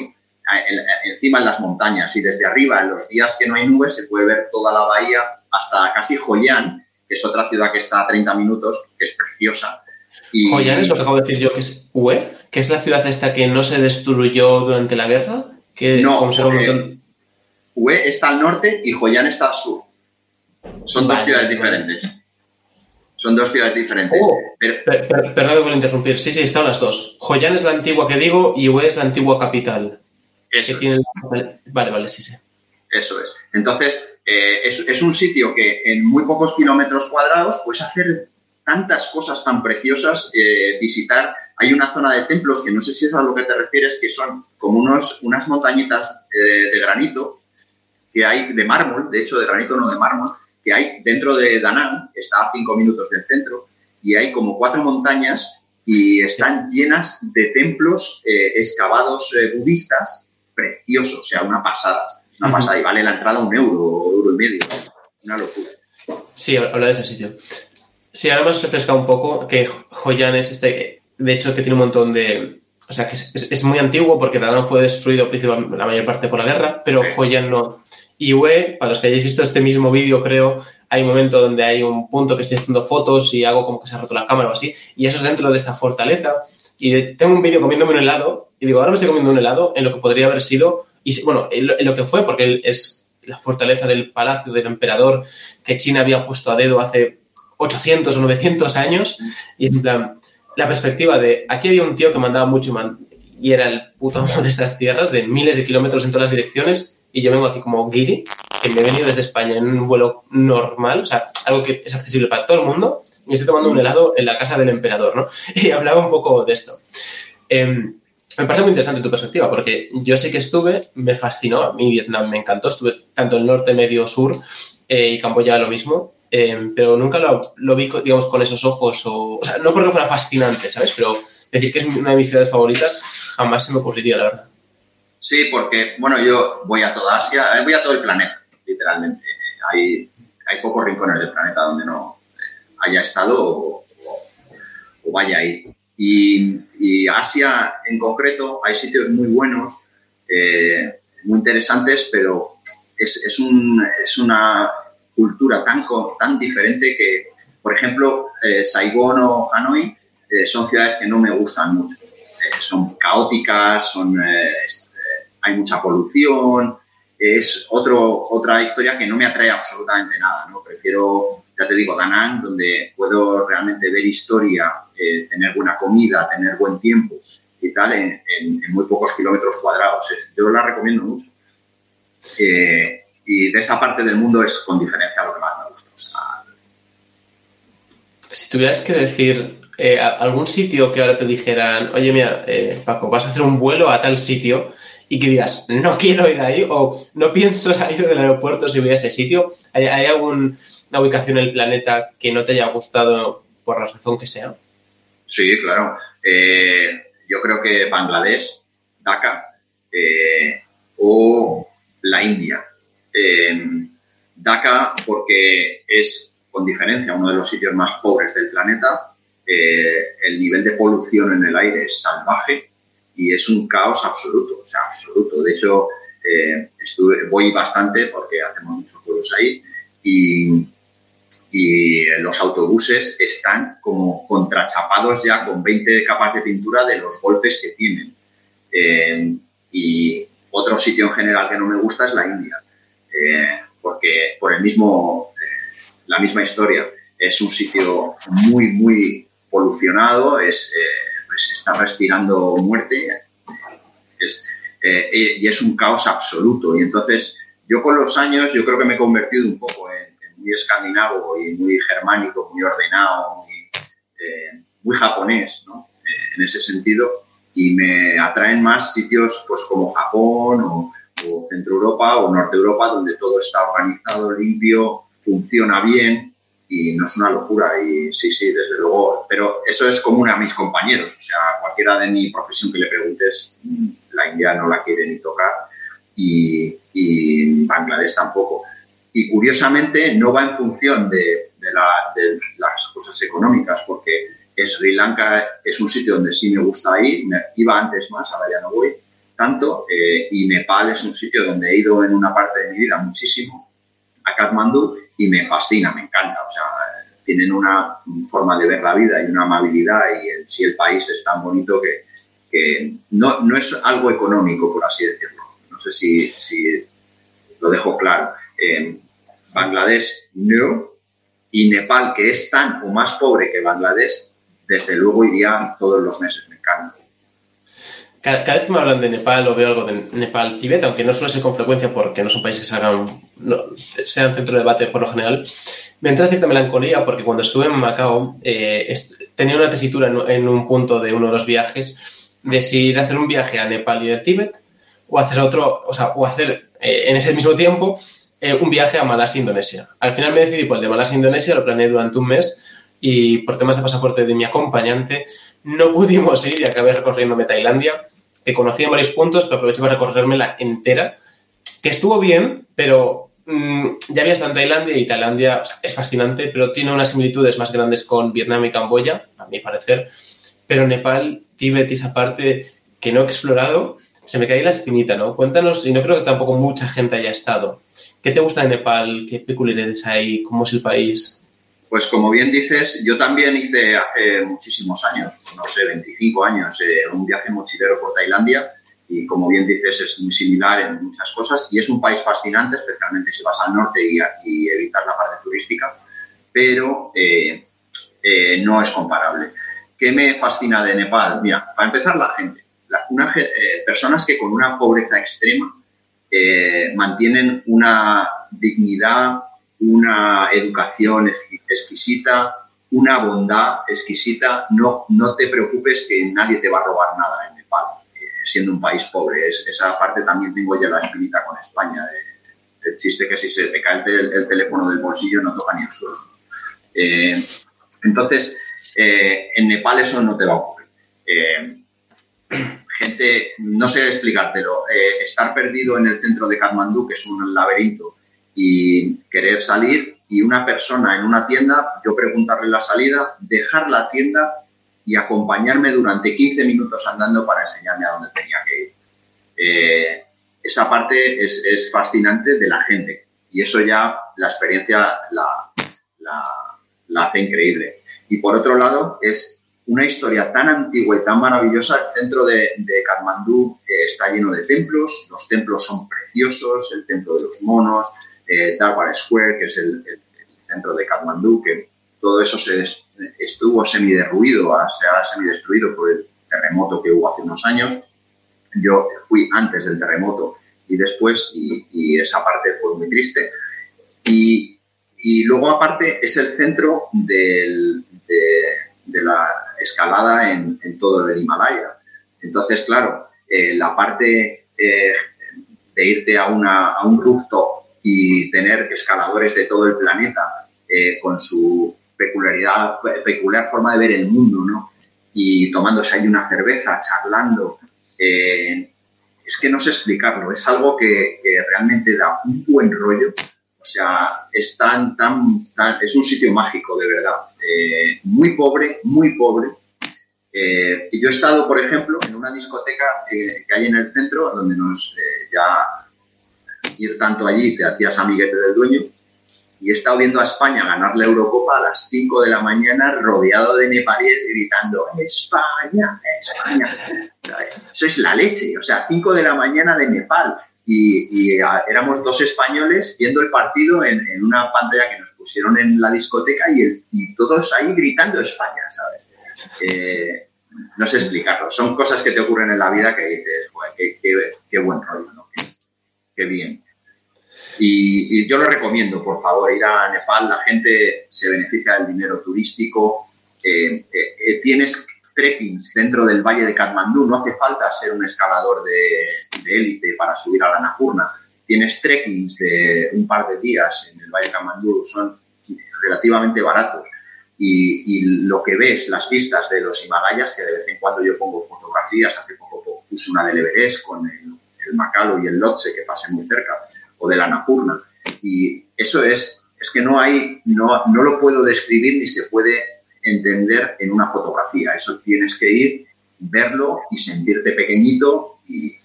[SPEAKER 2] encima en las montañas, y desde arriba, en los días que no hay nubes, se puede ver toda la bahía hasta casi Joyán, que es otra ciudad que está a 30 minutos, que es preciosa.
[SPEAKER 1] Y... Joyán es lo que acabo de decir yo, que es Ue, que es la ciudad esta que no se destruyó durante la guerra. Que
[SPEAKER 2] no, Ue está al norte y Joyán está al sur. Son dos ciudades diferentes. Son dos ciudades diferentes.
[SPEAKER 1] Oh, perdón por interrumpir. Sí, sí, están las dos. Joyán es la antigua que digo y Ue es la antigua capital.
[SPEAKER 2] Eso
[SPEAKER 1] Vale, vale, sí, sí.
[SPEAKER 2] Eso es. Entonces, eh, es, un sitio que en muy pocos kilómetros cuadrados puedes hacer tantas cosas tan preciosas, eh, visitar. Hay una zona de templos que no sé si es a lo que te refieres, que son como unos, unas montañitas eh, de granito que hay de mármol, de hecho de granito no de mármol, que hay dentro de Danang, está a cinco minutos del centro, y hay como cuatro montañas y están llenas de templos excavados budistas preciosos, o sea, una pasada, una pasada, y vale la entrada un euro, euro y medio, una locura.
[SPEAKER 1] Sí, habla de ese sitio. Sí, ahora hemos refrescado un poco que Joyan es este, de hecho, que tiene un montón de, o sea, que es, muy antiguo porque Danang fue destruido principalmente la mayor parte por la guerra, pero Joyan no. Y Ue, para los que hayáis visto este mismo vídeo, creo, hay un momento donde hay un punto que estoy haciendo fotos y hago como que se ha roto la cámara o así, y eso es dentro de esta fortaleza. Y tengo un vídeo comiéndome un helado, y digo, ahora me estoy comiendo un helado en lo que podría haber sido, y bueno, en lo, que fue, porque es la fortaleza del palacio del emperador que China había puesto a dedo hace 800 o 900 años, y en plan, la perspectiva de aquí había un tío que mandaba mucho y, y era el puto amo de estas tierras, de miles de kilómetros en todas las direcciones, y yo vengo aquí como guiri, que me he venido desde España en un vuelo normal, o sea, algo que es accesible para todo el mundo, y estoy tomando un helado en la casa del emperador, ¿no? Y hablaba un poco de esto. Em, me parece muy interesante tu perspectiva, porque yo sí que estuve, me fascinó, a mí Vietnam me encantó, estuve tanto en norte, medio, sur, eh, y Camboya lo mismo, em, pero nunca lo, lo, vi, digamos, con esos ojos, o, o sea, no porque fuera fascinante, ¿sabes? Pero decir que es una de mis ciudades favoritas jamás se me ocurriría, la verdad.
[SPEAKER 2] Sí, porque, bueno, yo voy a toda Asia, eh, voy a todo el planeta, literalmente. Hay, hay pocos rincones del planeta donde no eh, haya estado o, vaya ahí. Y, Asia en concreto, hay sitios muy buenos, eh, muy interesantes, pero es, es, un, es una cultura tan, tan diferente que, por ejemplo, Saigón o Hanoi son ciudades que no me gustan mucho. son caóticas, son hay mucha polución, es otro, otra historia que no me atrae absolutamente nada, ¿no? Prefiero, ya te digo, Danang, donde puedo realmente ver historia, eh, tener buena comida, tener buen tiempo y tal, en, muy pocos kilómetros cuadrados. Yo la recomiendo mucho. Eh, y de esa parte del mundo es con diferencia lo que más me gusta.
[SPEAKER 1] si tuvieras que decir eh, algún sitio que ahora te dijeran, oye, mira, Paco, vas a hacer un vuelo a tal sitio, y que digas, no quiero ir ahí o no pienso salir del aeropuerto si voy a ese sitio? ¿Hay, alguna ubicación en el planeta que no te haya gustado por la razón que sea?
[SPEAKER 2] Sí, claro. Eh, yo creo que Bangladesh, Dhaka eh, o la India. Eh, Dhaka porque es, con diferencia, uno de los sitios más pobres del planeta. el nivel de polución en el aire es salvaje y es un caos absoluto, o sea, absoluto. De hecho, eh, voy bastante porque hacemos muchos vuelos ahí y, y los autobuses están como contrachapados ya con 20 capas de pintura de los golpes que tienen. Eh, y otro sitio en general que no me gusta es la India, eh, porque por el mismo, la misma historia, es un sitio muy, muy polucionado, es pues está respirando muerte eh, y es un caos absoluto. Y entonces yo con los años yo creo que me he convertido un poco en, muy escandinavo y muy germánico, muy ordenado, muy, eh, japonés, ¿no? Eh, en ese sentido. Y me atraen más sitios pues como Japón o Centro Europa o Norte Europa donde todo está organizado, limpio, funciona bien y no es una locura y sí, sí, desde luego, pero eso es común a mis compañeros, o sea, cualquiera de mi profesión que le preguntes, la India no la quiere ni tocar y, y Bangladesh tampoco. Y curiosamente no va en función de, de, las cosas económicas, porque Sri Lanka es un sitio donde sí me gusta ir, me iba antes más, ahora ya no voy tanto, eh, y Nepal es un sitio donde he ido en una parte de mi vida muchísimo, a Kathmandu, y me fascina, me encanta. O sea, tienen una forma de ver la vida y una amabilidad y si el país es tan bonito que, no, no, es algo económico, por así decirlo. No sé si, si lo dejo claro. Bangladesh no y Nepal, que es tan o más pobre que Bangladesh, desde luego iría todos los meses, me encanta.
[SPEAKER 1] Cada, vez que me hablan de Nepal o veo algo de Nepal, Tibet, aunque no suele ser con frecuencia porque no son países que sean centro de debate por lo general, me entra cierta melancolía porque cuando estuve en Macao eh, tenía una tesitura en, un punto de uno de los viajes de si ir a hacer un viaje a Nepal y a Tíbet o hacer otro, o sea, o hacer eh, en ese mismo tiempo eh, un viaje a Malasia, Indonesia. Al final me decidí por el de Malasia, Indonesia, lo planeé durante un mes y por temas de pasaporte de mi acompañante no pudimos ir y acabé recorriéndome Tailandia, que conocí en varios puntos, pero aproveché para recorrérmela entera, que estuvo bien, pero mm, ya había estado en Tailandia y Tailandia es fascinante, pero tiene unas similitudes más grandes con Vietnam y Camboya, a mi parecer, pero Nepal, Tíbet y esa parte que no he explorado, se me cae la espinita, ¿no? Cuéntanos, y no creo que tampoco mucha gente haya estado. ¿Qué te gusta de Nepal? ¿Qué peculiaridades hay? ¿Cómo es el país?
[SPEAKER 2] Pues como bien dices, yo también hice hace muchísimos años, no sé, 25 años, eh, un viaje mochilero por Tailandia y como bien dices es muy similar en muchas cosas y es un país fascinante, especialmente si vas al norte y, y evitar la parte turística, pero eh, eh, no es comparable. ¿Qué me fascina de Nepal? Mira, para empezar la gente, personas que con una pobreza extrema mantienen una dignidad una educación exquisita, una bondad exquisita. No, no te preocupes que nadie te va a robar nada en Nepal, eh, siendo un país pobre. Es, esa parte también tengo ya la espinita con España. chiste que si se te cae el, teléfono del bolsillo no toca ni el suelo. Eh, entonces, eh, en Nepal eso no te va a ocurrir. gente, no sé explicártelo, estar perdido en el centro de Kathmandú, que es un laberinto, y querer salir y una persona en una tienda, yo preguntarle la salida, dejar la tienda y acompañarme durante 15 minutos andando para enseñarme a dónde tenía que ir. Eh, esa parte es, fascinante de la gente y eso ya la experiencia la, la, hace increíble. Y por otro lado, es una historia tan antigua y tan maravillosa. El centro de, de Kathmandú eh, está lleno de templos, los templos son preciosos, el templo de los monos, eh, Square, que es el, centro de Kathmandú, que todo eso se estuvo semiderruido, se ha semidestruido por el terremoto que hubo hace unos años. Yo fui antes del terremoto y después, y, esa parte fue muy triste. Y, luego, aparte, es el centro de, la escalada en, todo el Himalaya. Entonces, claro, eh, la parte eh, de irte a, una, a un rooftop y tener escaladores de todo el planeta eh, con su peculiaridad, peculiar forma de ver el mundo, ¿no? Y tomándose ahí una cerveza, charlando. Eh, es que no sé explicarlo, es algo que, realmente da un buen rollo. O sea, es tan, tan, es un sitio mágico, de verdad. Eh, muy pobre, muy pobre. y yo he estado, por ejemplo, en una discoteca que hay en el centro, donde nos ya ir tanto allí, te hacías amiguete del dueño. Y he estado viendo a España ganar la Eurocopa a las 5 de la mañana rodeado de nepalíes gritando España, España. Eso es la leche, o sea, 5 de la mañana de Nepal. Y, éramos dos españoles viendo el partido en, una pantalla que nos pusieron en la discoteca y, todos ahí gritando España, ¿sabes? Eh, no sé explicarlo. Son cosas que te ocurren en la vida que dices, qué, qué, buen rollo. Qué bien. Y, yo lo recomiendo, por favor, ir a Nepal. La gente se beneficia del dinero turístico. Eh, eh, eh, tienes trekkings dentro del valle de Kathmandú. No hace falta ser un escalador de élite para subir a la Napurna. Tienes trekkings de un par de días en el valle de Kathmandú. Son relativamente baratos. Y, lo que ves, las pistas de los Himalayas, que de vez en cuando yo pongo fotografías, hace poco puse una del Everest con el el Macalo y el Lotse que pasen muy cerca, o de la Napurna. Y eso es, es que no hay, no, no lo puedo describir ni se puede entender en una fotografía. Eso tienes que ir, verlo y sentirte pequeñito y,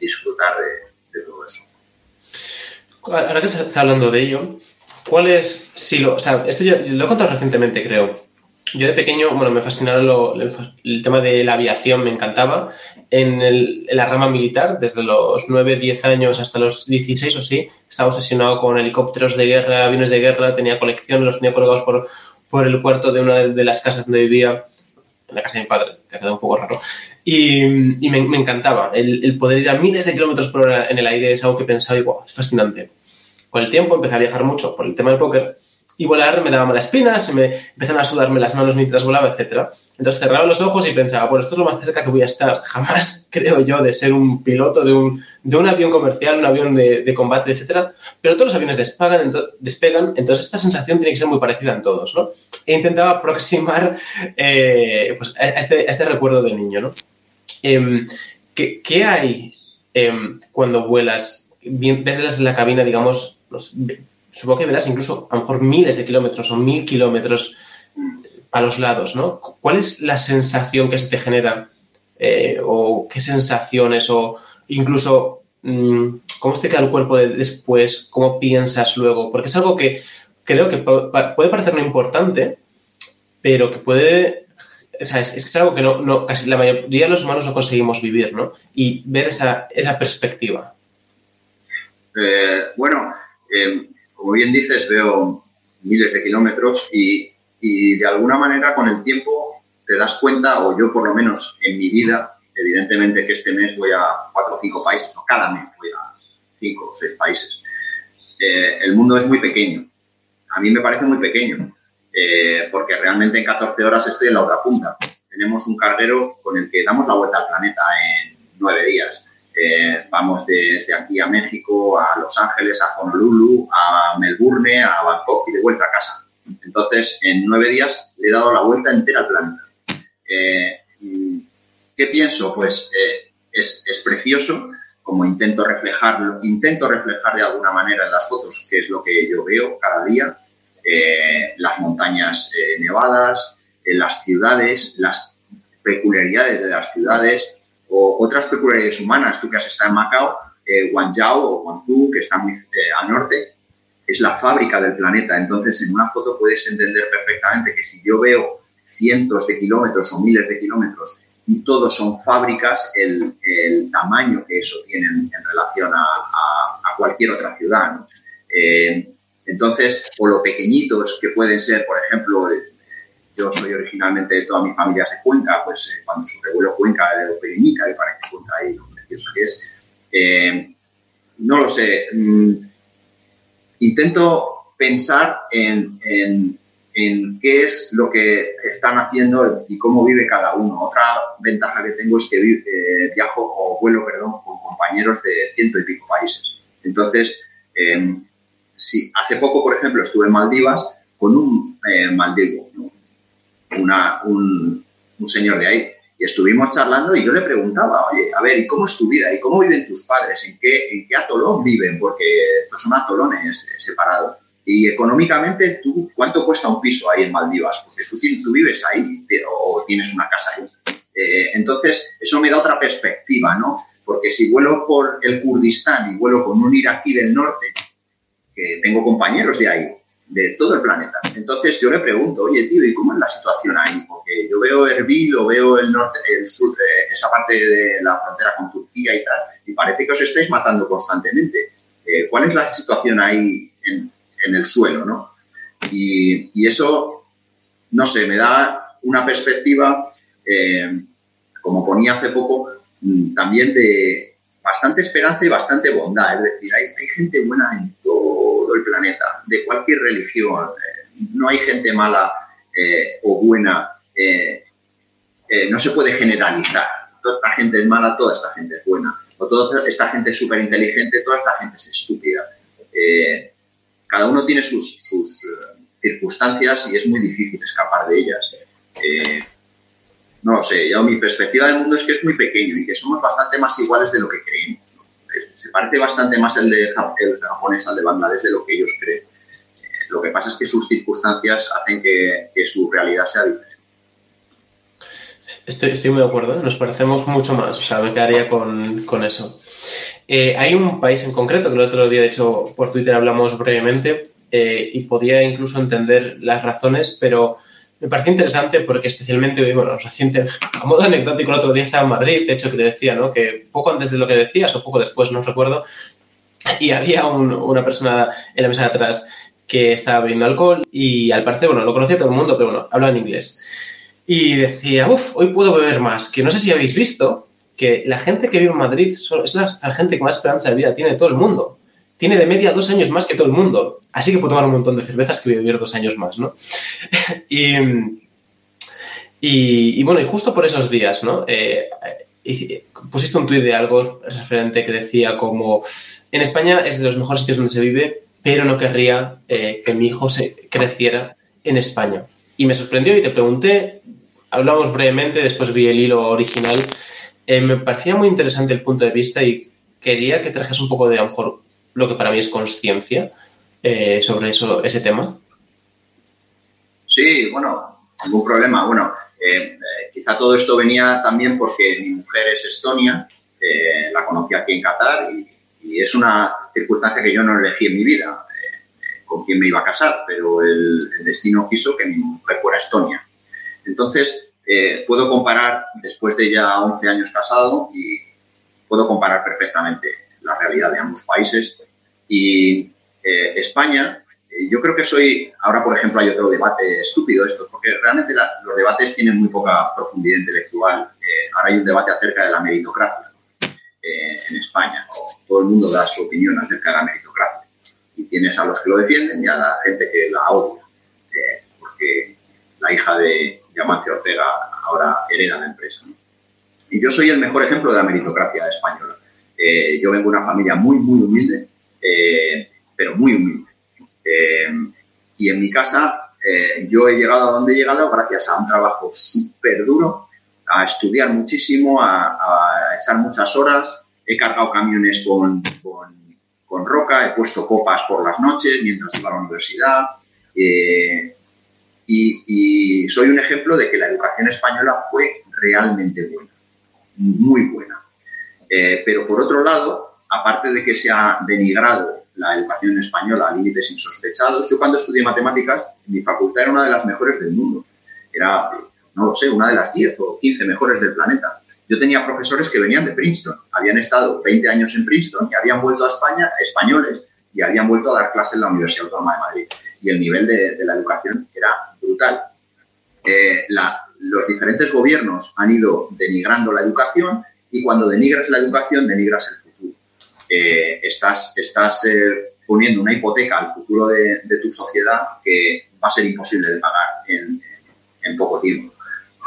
[SPEAKER 2] disfrutar de, todo eso.
[SPEAKER 1] Ahora que se está hablando de ello, ¿cuál es, si lo, o sea, esto yo, lo he contado recientemente, creo. Yo de pequeño, bueno, me fascinaba el, tema de la aviación, me encantaba. En, el, en, la rama militar, desde los 9, 10 años hasta los 16 o sí, estaba obsesionado con helicópteros de guerra, aviones de guerra, tenía colección, los tenía colgados por, por el cuarto de una de las casas donde vivía, en la casa de mi padre, que ha quedado un poco raro. Y, y me, me, encantaba. El, el, poder ir a miles de kilómetros por hora en el aire es algo que pensaba y wow, es fascinante. Con el tiempo empecé a viajar mucho por el tema del póker y volar me daba mala espina, se me empezaron a sudarme las manos mientras volaba, etcétera. Entonces cerraba los ojos y pensaba, bueno, esto es lo más cerca que voy a estar. Jamás creo yo de ser un piloto de un, de un avión comercial, un avión de, de combate, etcétera. Pero todos los aviones despegan, despegan, entonces esta sensación tiene que ser muy parecida en todos, ¿no? E intentaba aproximar eh, pues, a, este, a este recuerdo del niño, ¿no? Eh, ¿qué, ¿qué, hay eh, cuando vuelas? Ves la cabina, digamos, supongo que verás incluso a lo mejor miles de kilómetros o mil kilómetros a los lados, ¿no? ¿Cuál es la sensación que se te genera? Eh, o qué sensaciones o incluso mmm, cómo te queda el cuerpo de después, cómo piensas luego, porque es algo que creo que puede parecer no importante, pero que puede, es algo que no, no, casi la mayoría de los humanos no conseguimos vivir, ¿no? Y ver esa, esa perspectiva.
[SPEAKER 2] Eh, bueno, eh, como bien dices, veo miles de kilómetros y, y, de alguna manera con el tiempo te das cuenta, o yo por lo menos en mi vida, evidentemente que este mes voy a cuatro o cinco países, o cada mes voy a cinco o seis países. Eh, el mundo es muy pequeño. A mí me parece muy pequeño, eh, porque realmente en 14 horas estoy en la otra punta. Tenemos un carguero con el que damos la vuelta al planeta en nueve días. Eh, vamos desde aquí a México, a Los Ángeles, a Honolulu, a Melbourne, a Bangkok y de vuelta a casa. Entonces, en nueve días le he dado la vuelta entera al planeta. Eh, ¿Qué pienso? Pues eh, es, es, precioso, como intento reflejarlo, intento reflejar de alguna manera en las fotos, que es lo que yo veo cada día, eh, las montañas nevadas, las ciudades, las peculiaridades de las ciudades, o otras peculiaridades humanas. Tú que has estado en Macao, eh, Guangzhou o Guangzhou, que está muy eh, al norte, es la fábrica del planeta. Entonces, en una foto puedes entender perfectamente que si yo veo cientos de kilómetros o miles de kilómetros y todos son fábricas, el, tamaño que eso tiene en, relación a, cualquier otra ciudad. ¿no? Eh, entonces, o lo pequeñitos que pueden ser, por ejemplo, yo soy originalmente de toda mi familia de Cuenca, pues eh, cuando sobrevuelo Cuenca de Operinica, que parece Cuenca ahí lo precioso que es, eh, no lo sé, mmm, intento pensar en, en, en, qué es lo que están haciendo y cómo vive cada uno. Otra ventaja que tengo es que eh, viajo o vuelo, perdón, con compañeros de ciento y pico países. Entonces, eh, sí, hace poco, por ejemplo, estuve en Maldivas con un maldivo. Un, un, señor de ahí. Y estuvimos charlando y yo le preguntaba, oye, a ver, ¿y cómo es tu vida? ¿Y cómo viven tus padres? ¿En qué, en qué atolón viven? Porque estos son atolones separados. Y económicamente, ¿tú, ¿cuánto cuesta un piso ahí en Maldivas? Porque tú, tú vives ahí o tienes una casa ahí. Eh, entonces, eso me da otra perspectiva, ¿no? Porque si vuelo por el Kurdistán y vuelo con un iraquí del norte, que tengo compañeros de ahí, de todo el planeta. Entonces yo le pregunto, oye tío, ¿y cómo es la situación ahí? Porque yo veo Erbil o veo el norte, el sur, eh, esa parte de la frontera con Turquía y tal, y parece que os estáis matando constantemente. Eh, ¿Cuál es la situación ahí en, el suelo, no? Y, y, eso, no sé, me da una perspectiva, eh, como ponía hace poco, mm, también de bastante esperanza y bastante bondad. Es decir, hay, hay gente buena en todo el planeta, de cualquier religión. Eh, no hay gente mala eh, o buena. Eh, no se puede generalizar. Toda esta gente es mala, toda esta gente es buena. O toda esta gente es súper inteligente, toda esta gente es estúpida. cada uno tiene sus, sus circunstancias y es muy difícil escapar de ellas no lo sé, yo mi perspectiva del mundo es que es muy pequeño y que somos bastante más iguales de lo que creemos. Se parece bastante más el, de, el japonés al de Bangladesh de lo que ellos creen. Eh, lo que pasa es que sus circunstancias hacen que, su realidad sea diferente.
[SPEAKER 1] Estoy, estoy, muy de acuerdo, nos parecemos mucho más, o sea, me quedaría con, con eso. Eh, hay un país en concreto, que el otro día, de hecho, por Twitter hablamos brevemente, eh, y podía incluso entender las razones, pero me pareció interesante porque especialmente, bueno, reciente, a modo anecdótico, el otro día estaba en Madrid, de hecho que te decía, ¿no? Que poco antes de lo que decías o poco después, no recuerdo, y había una persona en la mesa de atrás que estaba bebiendo alcohol y al parecer, bueno, lo conocía todo el mundo, pero bueno, hablaba en inglés. Y decía, uff, hoy puedo beber más, que no sé si habéis visto que la gente que vive en Madrid es la gente que más esperanza de vida tiene de todo el mundo. Tiene de media dos años más que todo el mundo. Así que puedo tomar un montón de cervezas que vivir dos años más, ¿no? y, y, bueno, y justo por esos días, ¿no? Eh, pusiste un tuit de algo referente que decía como en España es de los mejores sitios donde se vive, pero no querría eh, que mi hijo se creciera en España. Y me sorprendió y te pregunté, hablamos brevemente, después vi el hilo original. Eh, me parecía muy interesante el punto de vista y quería que trajes un poco de, a lo mejor, lo que para mí es conciencia eh, sobre eso, ese tema.
[SPEAKER 2] Sí, bueno, ningún problema. Bueno, quizá todo esto venía también porque mi mujer es estonia, la conocí aquí en Qatar y es una circunstancia que yo no elegí en mi vida, eh, con quién me iba a casar, pero el, destino quiso que mi mujer fuera Estonia. Entonces, eh, puedo comparar, después de ya 11 años casado, y puedo comparar perfectamente la realidad de ambos países. Y eh, España, yo creo que soy, ahora por ejemplo hay otro debate estúpido esto, porque realmente los debates tienen muy poca profundidad intelectual. ahora hay un debate acerca de la meritocracia en España. Todo el mundo da su opinión acerca de la meritocracia. Y tienes a los que lo defienden y a la gente que la odia. Eh, porque la hija de Amancio Ortega ahora hereda la empresa. Y yo soy el mejor ejemplo de la meritocracia española. Eh, yo vengo de una familia muy, muy humilde, eh, pero muy humilde. y en mi casa yo he llegado a donde he llegado gracias a un trabajo súper duro, a estudiar muchísimo, a, echar muchas horas. He cargado camiones con, con, roca, he puesto copas por las noches mientras iba a la universidad. Eh, y, soy un ejemplo de que la educación española fue realmente buena, muy buena. Eh, pero por otro lado, aparte de que se ha denigrado la educación española a límites insospechados, yo cuando estudié matemáticas, mi facultad era una de las mejores del mundo. Era no lo sé, una de las 10 o 15 mejores del planeta. Yo tenía profesores que venían de Princeton, habían estado 20 años en Princeton y habían vuelto a España, españoles, y habían vuelto a dar clases en la Universidad Autónoma de Madrid. Y el nivel de, la educación era brutal. Eh, los diferentes gobiernos han ido denigrando la educación y cuando denigras la educación, denigras el. Estás estás eh, poniendo una hipoteca al futuro de, tu sociedad que va a ser imposible de pagar en poco tiempo.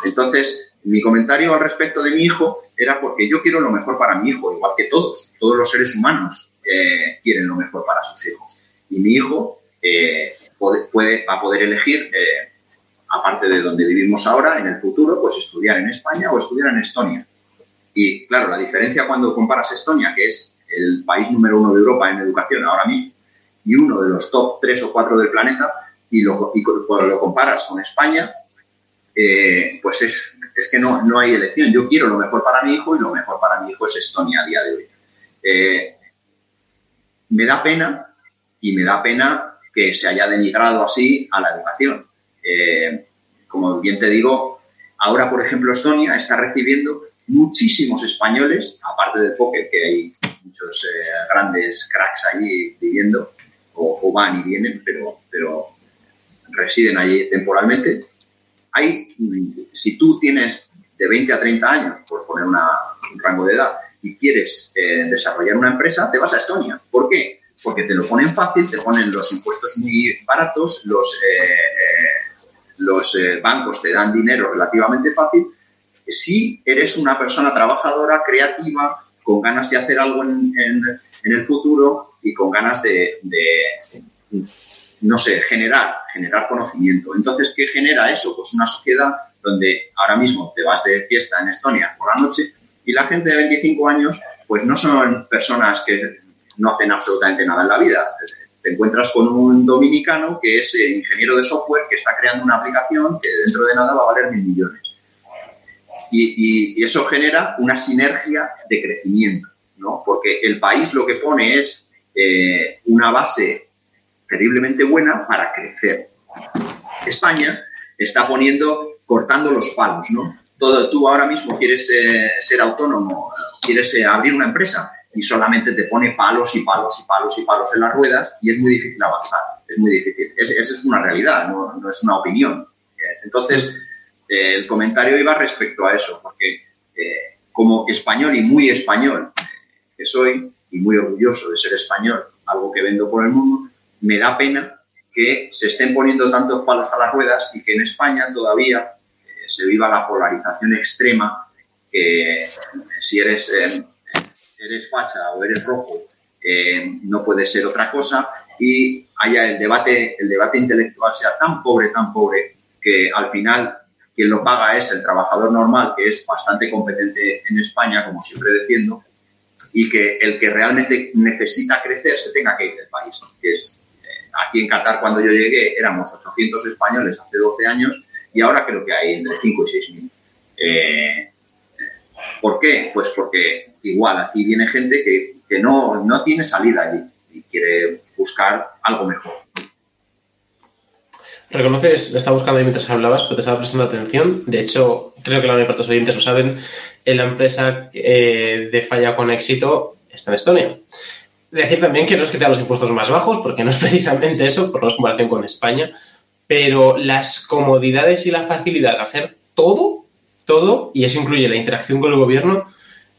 [SPEAKER 2] Entonces, mi comentario al respecto de mi hijo era porque yo quiero lo mejor para mi hijo, igual que todos, todos los seres humanos eh, quieren lo mejor para sus hijos. Y mi hijo eh, puede, va a poder elegir, aparte de donde vivimos ahora, en el futuro, pues estudiar en España o estudiar en Estonia. Y claro, la diferencia cuando comparas Estonia, que es el país número uno de Europa en educación ahora mismo, y uno de los top tres o cuatro del planeta, y lo, y lo comparas con España, eh, pues es, es que no, no hay elección. Yo quiero lo mejor para mi hijo y lo mejor para mi hijo es Estonia a día de hoy. Eh, me da pena y me da pena que se haya denigrado así a la educación. Eh, como bien te digo, ahora, por ejemplo, Estonia está recibiendo muchísimos españoles, aparte de póker, que hay muchos grandes cracks allí viviendo, o, van y vienen, pero, pero residen allí temporalmente hay, si tú tienes de 20 a 30 años, por poner un rango de edad, y quieres eh, desarrollar una empresa, te vas a Estonia. ¿Por qué? Porque te lo ponen fácil, te ponen los impuestos muy baratos, los, eh, eh, los bancos te dan dinero relativamente fácil. Si eres una persona trabajadora, creativa, con ganas de hacer algo en, el futuro y con ganas de no sé, generar, generar conocimiento. Entonces, ¿qué genera eso? Pues una sociedad donde ahora mismo te vas de fiesta en Estonia por la noche y la gente de 25 años, pues no son personas que no hacen absolutamente nada en la vida. Te encuentras con un dominicano que es ingeniero de software que está creando una aplicación que dentro de nada va a valer mil millones. Y, eso genera una sinergia de crecimiento, ¿no? Porque el país lo que pone es eh, una base terriblemente buena para crecer. España está poniendo, cortando los palos, ¿no? Todo, tú ahora mismo quieres eh, ser autónomo, quieres eh, abrir una empresa y solamente te pone palos y palos y palos y palos en las ruedas y es muy difícil avanzar, es muy difícil. esa es una realidad, no, no es una opinión. Entonces, el comentario iba respecto a eso, porque como español y muy español que soy, y muy orgulloso de ser español, algo que vendo por el mundo, me da pena que se estén poniendo tantos palos a las ruedas y que en España todavía eh, se viva la polarización extrema que si eres, eh, eres facha o eres rojo eh, no puede ser otra cosa y haya el debate, el debate intelectual sea tan pobre, tan pobre que al final quien lo paga es el trabajador normal, que es bastante competente en España, como siempre defiendo, y que el que realmente necesita crecer se tenga que ir del país. Que es, eh, aquí en Qatar, cuando yo llegué, éramos 800 españoles hace 12 años y ahora creo que hay entre 5 y 6 mil. Eh, ¿Por qué? Pues porque igual aquí viene gente que, que no, no tiene salida allí y quiere buscar algo mejor.
[SPEAKER 1] Reconoces, estaba buscando ahí mientras hablabas, pero te estaba prestando atención. De hecho, creo que la mayoría de los oyentes lo saben. La empresa eh, de falla con éxito está en Estonia. Decir también que no es que tenga los impuestos más bajos, porque no es precisamente eso, por la comparación con España, pero las comodidades y la facilidad de hacer todo, todo, y eso incluye la interacción con el gobierno,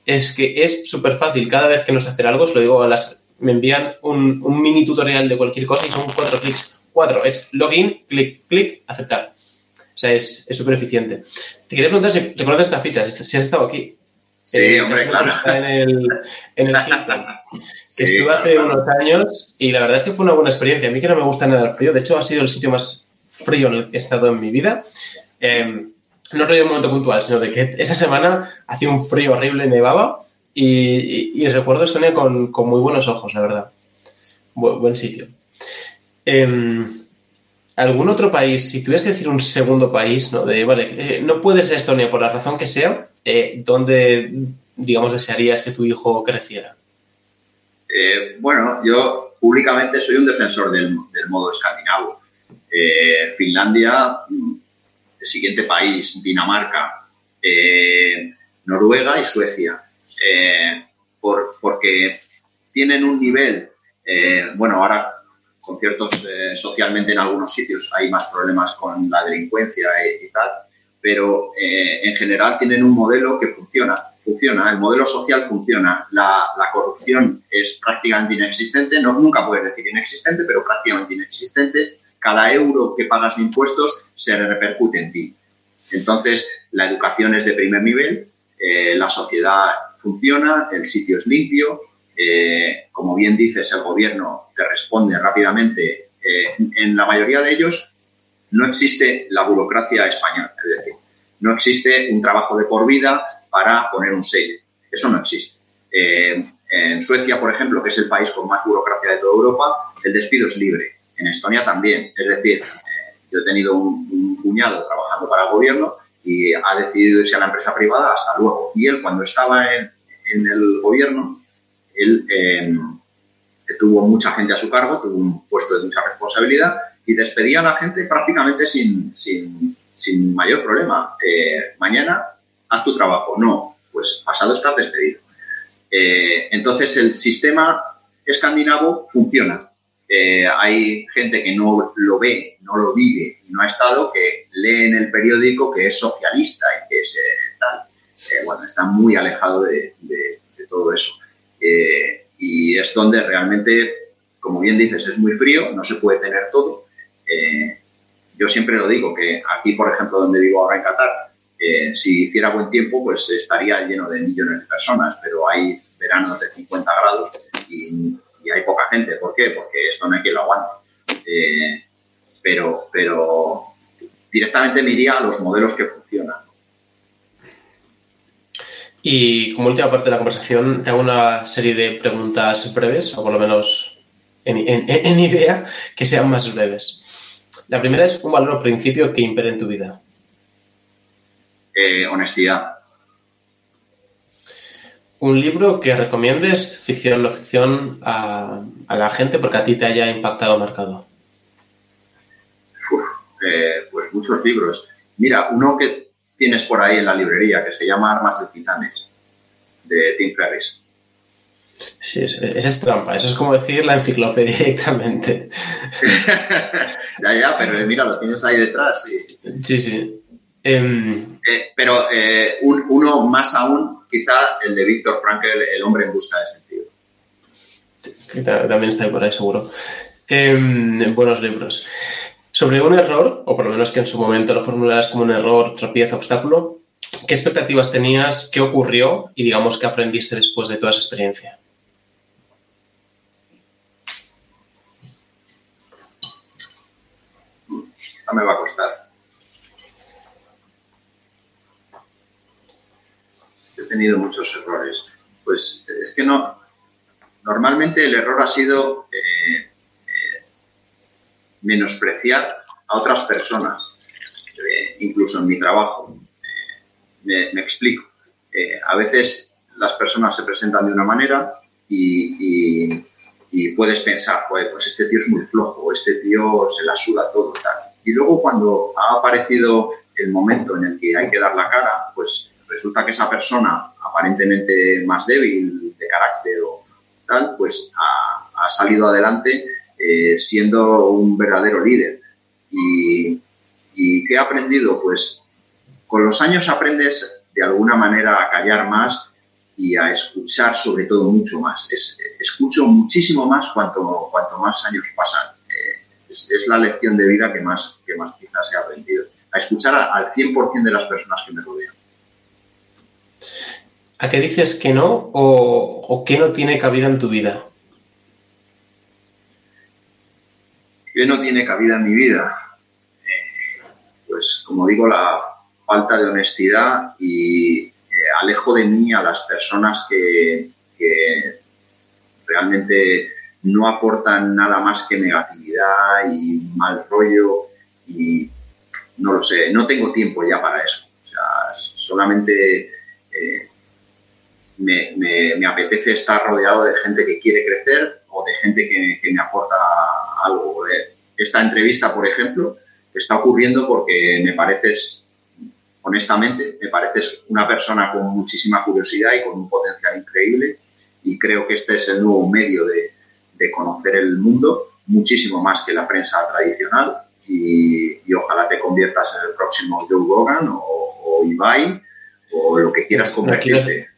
[SPEAKER 1] es que es súper fácil. Cada vez que nos hacer algo, os lo digo, las, me envían un, un mini tutorial de cualquier cosa y son cuatro clics Cuatro, es login, clic, clic, aceptar. O sea, es súper eficiente. Te quería preguntar si recuerdas esta ficha, si has estado aquí.
[SPEAKER 2] Sí, eh, hombre, claro.
[SPEAKER 1] En el, en el que estuve hace unos años y la verdad es que fue una buena experiencia. A mí que no me gusta nada el frío, de hecho ha sido el sitio más frío en el que he estado en mi vida. Eh, no es un momento puntual, sino de que esa semana hacía un frío horrible, nevaba y, y, recuerdo Estonia con, con, muy buenos ojos, la verdad. buen sitio. Eh, ¿Algún otro país, si tuvieras que decir un segundo país, ¿no? De, vale, eh, no puede ser Estonia por la razón que sea, eh, ¿dónde, digamos, desearías que tu hijo creciera?
[SPEAKER 2] Eh, bueno, yo públicamente soy un defensor del, modo escandinavo. Eh, Finlandia, el siguiente país, Dinamarca, Noruega y Suecia, por, porque tienen un nivel, bueno, ahora conciertos eh, socialmente en algunos sitios hay más problemas con la delincuencia y, tal, pero eh, en general tienen un modelo que funciona, funciona, el modelo social funciona, la, corrupción es prácticamente inexistente, no, nunca puedes decir inexistente, pero prácticamente inexistente, cada euro que pagas de impuestos se repercute en ti. Entonces, la educación es de primer nivel, eh, la sociedad funciona, el sitio es limpio, eh, como bien dices, el gobierno te responde rápidamente. Eh, en la mayoría de ellos no existe la burocracia española, es decir, no existe un trabajo de por vida para poner un sello. Eso no existe. Eh, en Suecia, por ejemplo, que es el país con más burocracia de toda Europa, el despido es libre. En Estonia también. Es decir, yo he tenido un, cuñado trabajando para el gobierno y ha decidido irse a la empresa privada hasta luego. Y él, cuando estaba en el gobierno, él eh, tuvo mucha gente a su cargo, tuvo un puesto de mucha responsabilidad y despedía a la gente prácticamente sin, sin, mayor problema. Eh, mañana haz tu trabajo. No, pues pasado estar despedido. Eh, entonces el sistema escandinavo funciona. hay gente que no lo ve, no lo vive y no ha estado, que lee en el periódico que es socialista y que es tal. bueno, está muy alejado de todo eso. Eh, y es donde realmente, como bien dices, es muy frío, no se puede tener todo. Eh, yo siempre lo digo, que aquí, por ejemplo, donde vivo ahora en Qatar, eh, si hiciera buen tiempo, pues estaría lleno de millones de personas, pero hay veranos de 50 grados y, hay poca gente. ¿Por qué? Porque esto no hay que lo aguante. pero, pero directamente me iría a los modelos que funcionan.
[SPEAKER 1] Y como última parte de la conversación, te hago una serie de preguntas breves, o por lo menos en, idea, que sean más breves. La primera es un valor o principio que impere en tu vida.
[SPEAKER 2] Eh, honestidad.
[SPEAKER 1] un libro que recomiendes, ficción o no ficción, a, la gente porque a ti te haya impactado o marcado.
[SPEAKER 2] Eh, pues muchos libros. Mira, uno que tienes por ahí en la librería que se llama Armas de Titanes, de Tim Ferriss.
[SPEAKER 1] Sí, eso es trampa, eso es como decir la enciclopedia directamente.
[SPEAKER 2] ya, ya, pero mira, lo tienes ahí detrás.
[SPEAKER 1] Sí, sí. Em,
[SPEAKER 2] eh, pero eh, uno más aún, quizá el de Víctor Frankl, El hombre en busca de sentido.
[SPEAKER 1] también está ahí por ahí, seguro. Em, buenos libros. Sobre un error, o por lo menos que en su momento lo formularas como un error, tropiezo, obstáculo, ¿qué expectativas tenías? ¿Qué ocurrió? Y digamos, ¿qué aprendiste después de toda esa experiencia?
[SPEAKER 2] No me va a costar. He tenido muchos errores. Pues es que no. Normalmente el error ha sido eh, menospreciar a otras personas, eh, incluso en mi trabajo. Me, explico. a veces las personas se presentan de una manera y, puedes pensar, pues este tío es muy flojo, este tío se la suda todo, tal y luego cuando ha aparecido el momento en el que hay que dar la cara, pues resulta que esa persona aparentemente más débil de carácter o tal, pues ha, salido adelante eh, siendo un verdadero líder. Y, ¿qué he aprendido? Pues con los años aprendes de alguna manera a callar más y a escuchar sobre todo mucho más. escucho muchísimo más cuanto, cuanto más años pasan es, la lección de vida que más, que más quizás he aprendido. A escuchar al 100% de las personas que me rodean.
[SPEAKER 1] ¿A qué dices que no o, o qué no tiene cabida en tu vida?
[SPEAKER 2] ¿Qué no tiene cabida en mi vida? Eh, pues como digo, la falta de honestidad y eh, alejo de mí a las personas que, que realmente no aportan nada más que negatividad y mal rollo y no lo sé, no tengo tiempo ya para eso. O sea, solamente eh, me, me, apetece estar rodeado de gente que quiere crecer o de gente que, que me aporta algo. Eh, esta entrevista, por ejemplo, está ocurriendo porque me pareces, honestamente, me pareces una persona con muchísima curiosidad y con un potencial increíble y creo que este es el nuevo medio de, de conocer el mundo muchísimo más que la prensa tradicional y, ojalá te conviertas en el próximo Joe Rogan o, Ibai o lo que quieras convertirte.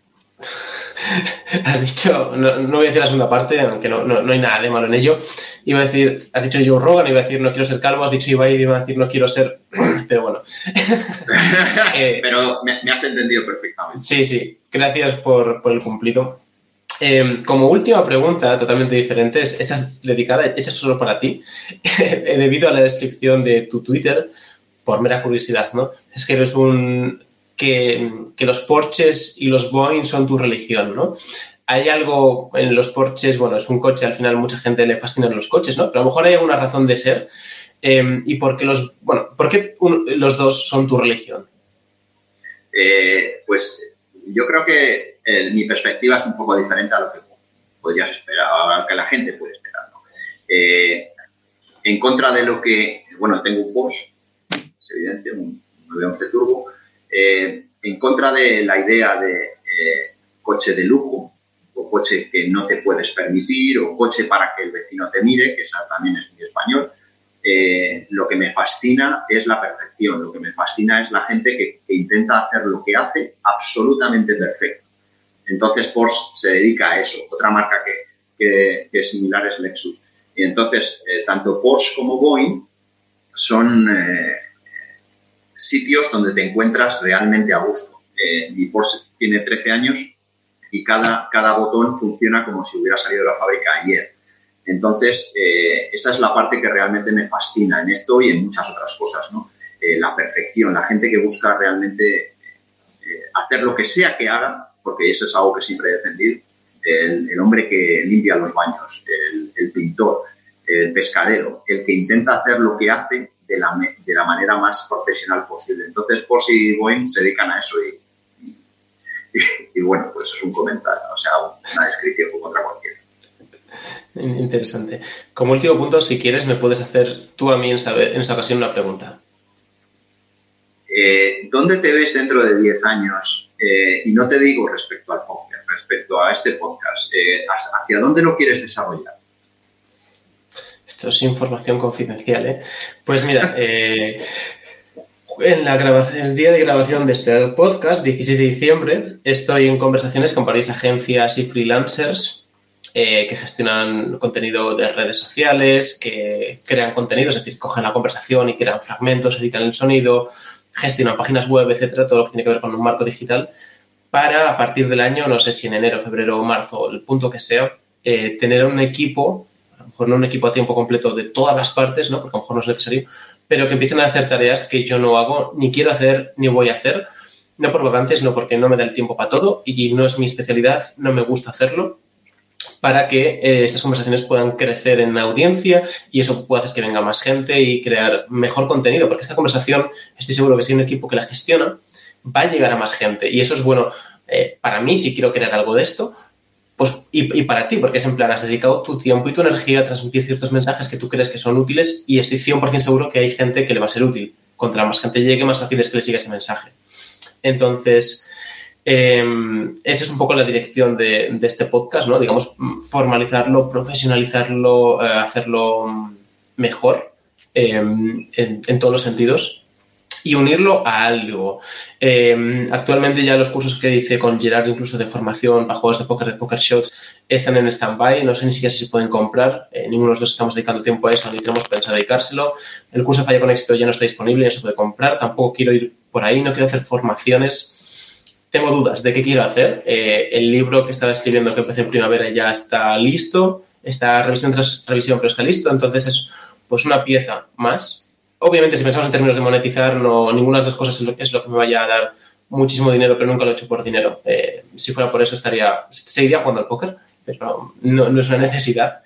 [SPEAKER 1] Has dicho, no, voy a decir la segunda parte, aunque no, no, hay nada de malo en ello. Iba a decir, has dicho Joe Rogan, iba a decir no quiero ser calvo, has dicho Ibai, iba a decir no quiero ser. Pero bueno.
[SPEAKER 2] Eh, Pero me, me, has entendido perfectamente.
[SPEAKER 1] Sí, sí. Gracias por, por el cumplido. Em, como última pregunta, totalmente diferente, esta es dedicada, hecha solo para ti, debido a la descripción de tu Twitter, por mera curiosidad, ¿no? Es que eres un. Que, los Porsches y los Boeing son tu religión, ¿no? Hay algo en los Porsches, bueno, es un coche, al final mucha gente le fascinan los coches, ¿no? Pero a lo mejor hay alguna razón de ser. Em, ¿Y por qué los, bueno, por qué los dos son tu religión?
[SPEAKER 2] Eh, pues yo creo que eh, mi perspectiva es un poco diferente a lo que podrías esperar, a lo que la gente puede esperar. Eh, en contra de lo que, bueno, tengo un Porsche, es evidente, un 911 Turbo, eh, en contra de la idea de coche de lujo o coche que no te puedes permitir o coche para que el vecino te mire, que esa también es muy español. lo que me fascina es la perfección, lo que me fascina es la gente que, intenta hacer lo que hace absolutamente perfecto. Entonces Porsche se dedica a eso. Otra marca que, es similar es Lexus. Y entonces, eh, tanto Porsche como Boeing son eh, sitios donde te encuentras realmente a gusto. Eh, mi Porsche tiene 13 años y cada, cada botón funciona como si hubiera salido de la fábrica ayer. Entonces, esa es la parte que realmente me fascina en esto y en muchas otras cosas, ¿no? la perfección, la gente que busca realmente hacer lo que sea que haga, porque eso es algo que siempre he defendido, el, hombre que limpia los baños, el, pintor, el pescadero, el que intenta hacer lo que hace de la, de la manera más profesional posible. Entonces, Porsche y Boeing se dedican a eso y, y, bueno, pues es un comentario, o sea, una descripción como otra cualquiera.
[SPEAKER 1] Interesante. Como último punto, si quieres, me puedes hacer tú a mí en, en esa ocasión una pregunta.
[SPEAKER 2] Eh, ¿Dónde te ves dentro de 10 años? Eh, y no te digo respecto al podcast, respecto a este podcast, eh, ¿hacia dónde lo quieres desarrollar?
[SPEAKER 1] Esto es información confidencial, ¿eh? Pues mira, en la grabación, el día de grabación de este podcast, 16 de diciembre, estoy en conversaciones con varias agencias y freelancers que gestionan contenido de redes sociales, que crean contenido, es decir, cogen la conversación y crean fragmentos, editan el sonido, gestionan páginas web, etcétera, todo lo que tiene que ver con un marco digital, para a partir del año, no sé si en enero, febrero o marzo, el punto que sea, eh, tener un equipo, mejor no un equipo a tiempo completo de todas las partes, ¿no? porque a lo mejor no es necesario, pero que empiecen a hacer tareas que yo no hago, ni quiero hacer, ni voy a hacer, no por vacantes, no porque no me da el tiempo para todo y no es mi especialidad, no me gusta hacerlo, para que eh, estas conversaciones puedan crecer en audiencia y eso pueda hacer que venga más gente y crear mejor contenido, porque esta conversación, estoy seguro que si hay un equipo que la gestiona, va a llegar a más gente y eso es bueno eh, para mí si quiero crear algo de esto. Pues, y, para ti, porque es en plan, has dedicado tu tiempo y tu energía a transmitir ciertos mensajes que tú crees que son útiles y estoy 100% seguro que hay gente que le va a ser útil. Contra más gente llegue, más fácil es que le siga ese mensaje. Entonces, eh, esa es un poco la dirección de, este podcast, ¿no? Digamos, formalizarlo, profesionalizarlo, eh, hacerlo mejor em, en, todos los sentidos y unirlo a algo. Em, actualmente ya los cursos que hice con Gerard, incluso de formación para juegos de póker, de poker shots, están en stand-by. No sé ni siquiera si se pueden comprar. Eh, ninguno de los dos estamos dedicando tiempo a eso, ni tenemos pensado dedicárselo. El curso de Falla con Éxito ya no está disponible, ya se puede comprar. Tampoco quiero ir por ahí, no quiero hacer formaciones tengo dudas de qué quiero hacer. Eh, el libro que estaba escribiendo que empecé en primavera ya está listo, está revisión tras revisión, pero está listo, entonces es pues una pieza más. Obviamente, si pensamos en términos de monetizar, no, ninguna de las cosas es lo, que me vaya a dar muchísimo dinero, pero nunca lo he hecho por dinero. Eh, si fuera por eso, estaría seguiría jugando al póker, pero no, es una necesidad.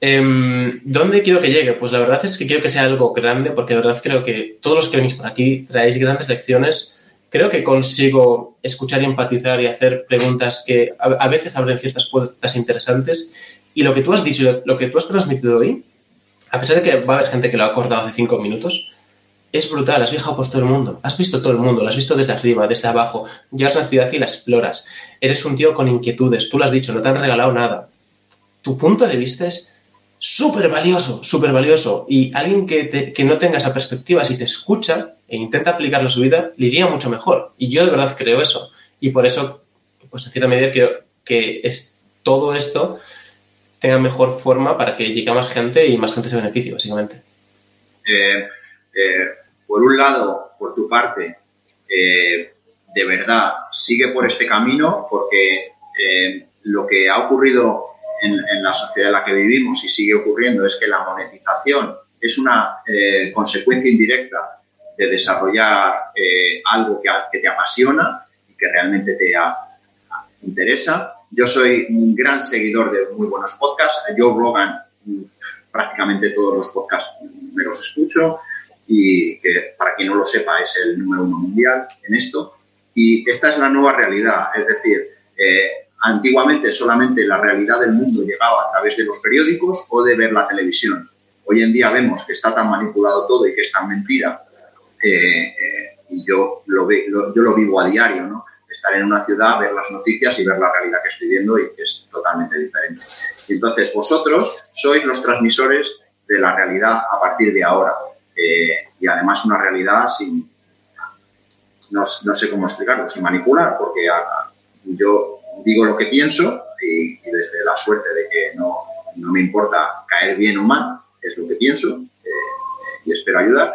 [SPEAKER 1] Em, ¿Dónde quiero que llegue? Pues la verdad es que quiero que sea algo grande, porque de verdad creo que todos los que venís por aquí traéis grandes lecciones creo que consigo escuchar y empatizar y hacer preguntas que a, veces abren ciertas puertas interesantes. Y lo que tú has dicho, lo que tú has transmitido hoy, a pesar de que va a haber gente que lo ha acordado hace cinco minutos, es brutal. Has viajado por todo el mundo, has visto todo el mundo, lo has visto desde arriba, desde abajo. Llegas a una ciudad y la exploras. Eres un tío con inquietudes, tú lo has dicho, no te han regalado nada. Tu punto de vista es súper valioso, súper valioso. Y alguien que, que, no tenga esa perspectiva, si te escucha e intenta aplicarlo a su vida, le iría mucho mejor. Y yo de verdad creo eso. Y por eso, pues en cierta medida, quiero que es, todo esto tenga mejor forma para que llegue a más gente y más gente se beneficie, básicamente.
[SPEAKER 2] Eh, eh, por un lado, por tu parte, eh, de verdad, sigue por este camino porque lo que ha ocurrido en, la sociedad en la que vivimos y sigue ocurriendo es que la monetización es una consecuencia indirecta de desarrollar algo que, te apasiona y que realmente te interesa. Yo soy un gran seguidor de muy buenos podcasts. Joe Rogan, prácticamente todos los podcasts me los escucho y que para quien no lo sepa es el número uno mundial en esto. Y esta es la nueva realidad, es decir, eh, Antiguamente solamente la realidad del mundo llegaba a través de los periódicos o de ver la televisión. Hoy en día vemos que está tan manipulado todo y que es tan mentira. Eh, eh, y yo lo, yo lo vivo a diario, ¿no? Estar en una ciudad, ver las noticias y ver la realidad que estoy viendo y que es totalmente diferente. Entonces vosotros sois los transmisores de la realidad a partir de ahora. Eh, y además una realidad sin, no, sé cómo explicarlo, sin manipular, porque yo digo lo que pienso y, desde la suerte de que no, no, me importa caer bien o mal, es lo que pienso eh, y espero ayudar.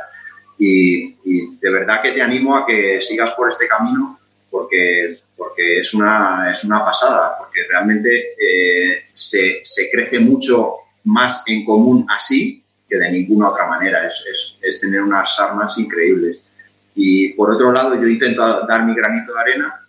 [SPEAKER 2] Y, de verdad que te animo a que sigas por este camino porque, porque es, una, es una pasada, porque realmente eh, se, se, crece mucho más en común así que de ninguna otra manera. Es, es, es tener unas armas increíbles. Y por otro lado, yo intento dar mi granito de arena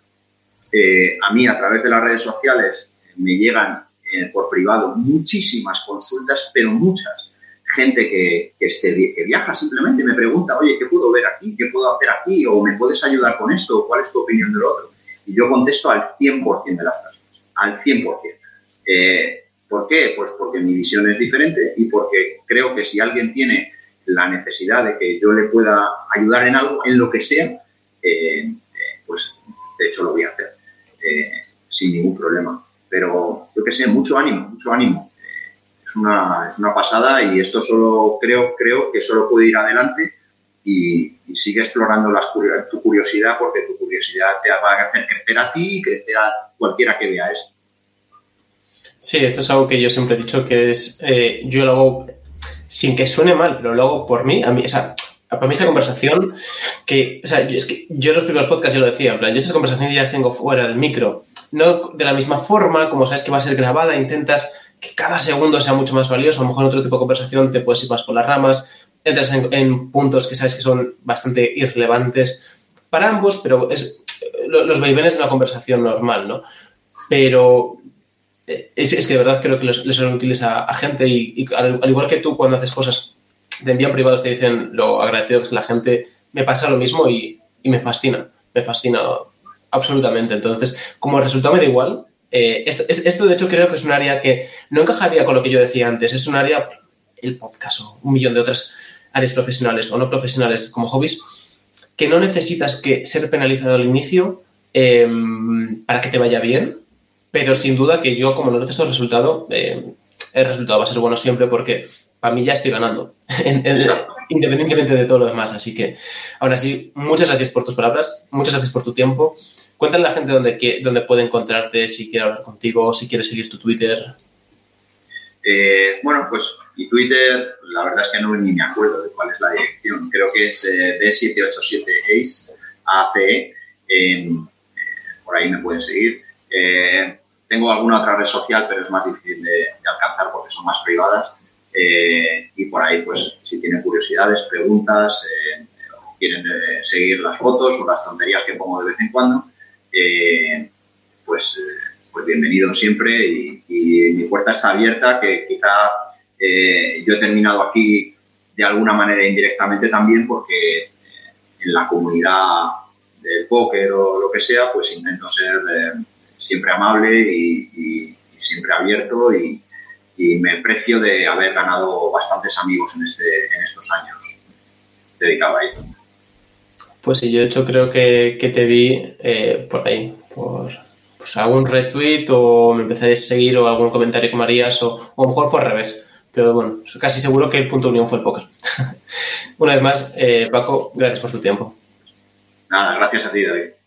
[SPEAKER 2] eh, a mí a través de las redes sociales me llegan eh, por privado muchísimas consultas, pero muchas. Gente que, que, este, que viaja simplemente me pregunta, oye, ¿qué puedo ver aquí? ¿Qué puedo hacer aquí? ¿O me puedes ayudar con esto? ¿Cuál es tu opinión del otro? y yo contesto al 100% de las personas, al 100%. Eh, ¿Por qué? Pues porque mi visión es diferente y porque creo que si alguien tiene la necesidad de que yo le pueda ayudar en algo, en lo que sea, eh, eh, pues de hecho lo voy a hacer sin ningún problema. Pero yo que sé, mucho ánimo, mucho ánimo. Es, una, es una pasada y esto solo creo, creo que solo puede ir adelante y, sigue explorando las, tu curiosidad porque tu curiosidad te va a hacer crecer a ti y crecer a cualquiera que vea esto.
[SPEAKER 1] Sí, esto es algo que yo siempre he dicho que es, eh, yo lo hago sin que suene mal, pero lo hago por mí. A mí, o sea, para mí esta conversación, que, o sea, es que yo en los primeros podcasts ya lo decía, en plan, yo estas conversaciones ya las tengo fuera del micro, no de la misma forma, como sabes que va a ser grabada, intentas que cada segundo sea mucho más valioso, a lo mejor en otro tipo de conversación te puedes ir más por las ramas, entras en, puntos que sabes que son bastante irrelevantes para ambos, pero es los vaivenes de una conversación normal, ¿no? Pero eh, es, que de verdad creo que les, son útiles a, gente y, al, igual que tú cuando haces cosas de envían privados te dicen lo agradecido que es la gente, me pasa lo mismo y, me fascina, me fascina absolutamente. Entonces, como resultado me da igual. Eh, esto, esto, de hecho creo que es un área que no encajaría con lo que yo decía antes, es un área, el podcast o un millón de otras áreas profesionales o no profesionales como hobbies, que no necesitas que ser penalizado al inicio em, para que te vaya bien, pero sin duda que yo como no necesito el resultado, em, el resultado va a ser bueno siempre porque para mí ya estoy ganando, independientemente de todo lo demás. Así que, ahora sí, muchas gracias por tus palabras, muchas gracias por tu tiempo. Cuéntale a la gente dónde, dónde puede encontrarte, si quiere hablar contigo, si quiere seguir tu Twitter.
[SPEAKER 2] Eh, bueno, pues mi Twitter, la verdad es que no ni me acuerdo de cuál es la dirección. Creo que es eh, D787ACE, ACE. Eh, por ahí me pueden seguir. Eh, tengo alguna otra red social, pero es más difícil de, alcanzar porque son más privadas. y por ahí, pues, si tienen curiosidades, preguntas, quieren seguir las fotos o las tonterías que pongo de vez en cuando, pues pues bienvenido siempre y, mi puerta está abierta, que quizá eh, yo he terminado aquí de alguna manera indirectamente también porque eh, en la comunidad del póker o lo que sea, pues intento ser eh, siempre amable y, siempre abierto y, me precio de haber ganado bastantes amigos en, este, en estos años dedicado a ello.
[SPEAKER 1] Pues sí, yo de hecho creo que, que te vi por ahí, por, pues algún retweet o me empezaréis a seguir o algún comentario que me harías o, lo mejor fue al revés. Pero bueno, casi seguro que el punto de unión fue el póker. Una vez más, eh, Paco, gracias por tu tiempo.
[SPEAKER 2] Nada, gracias a ti, David.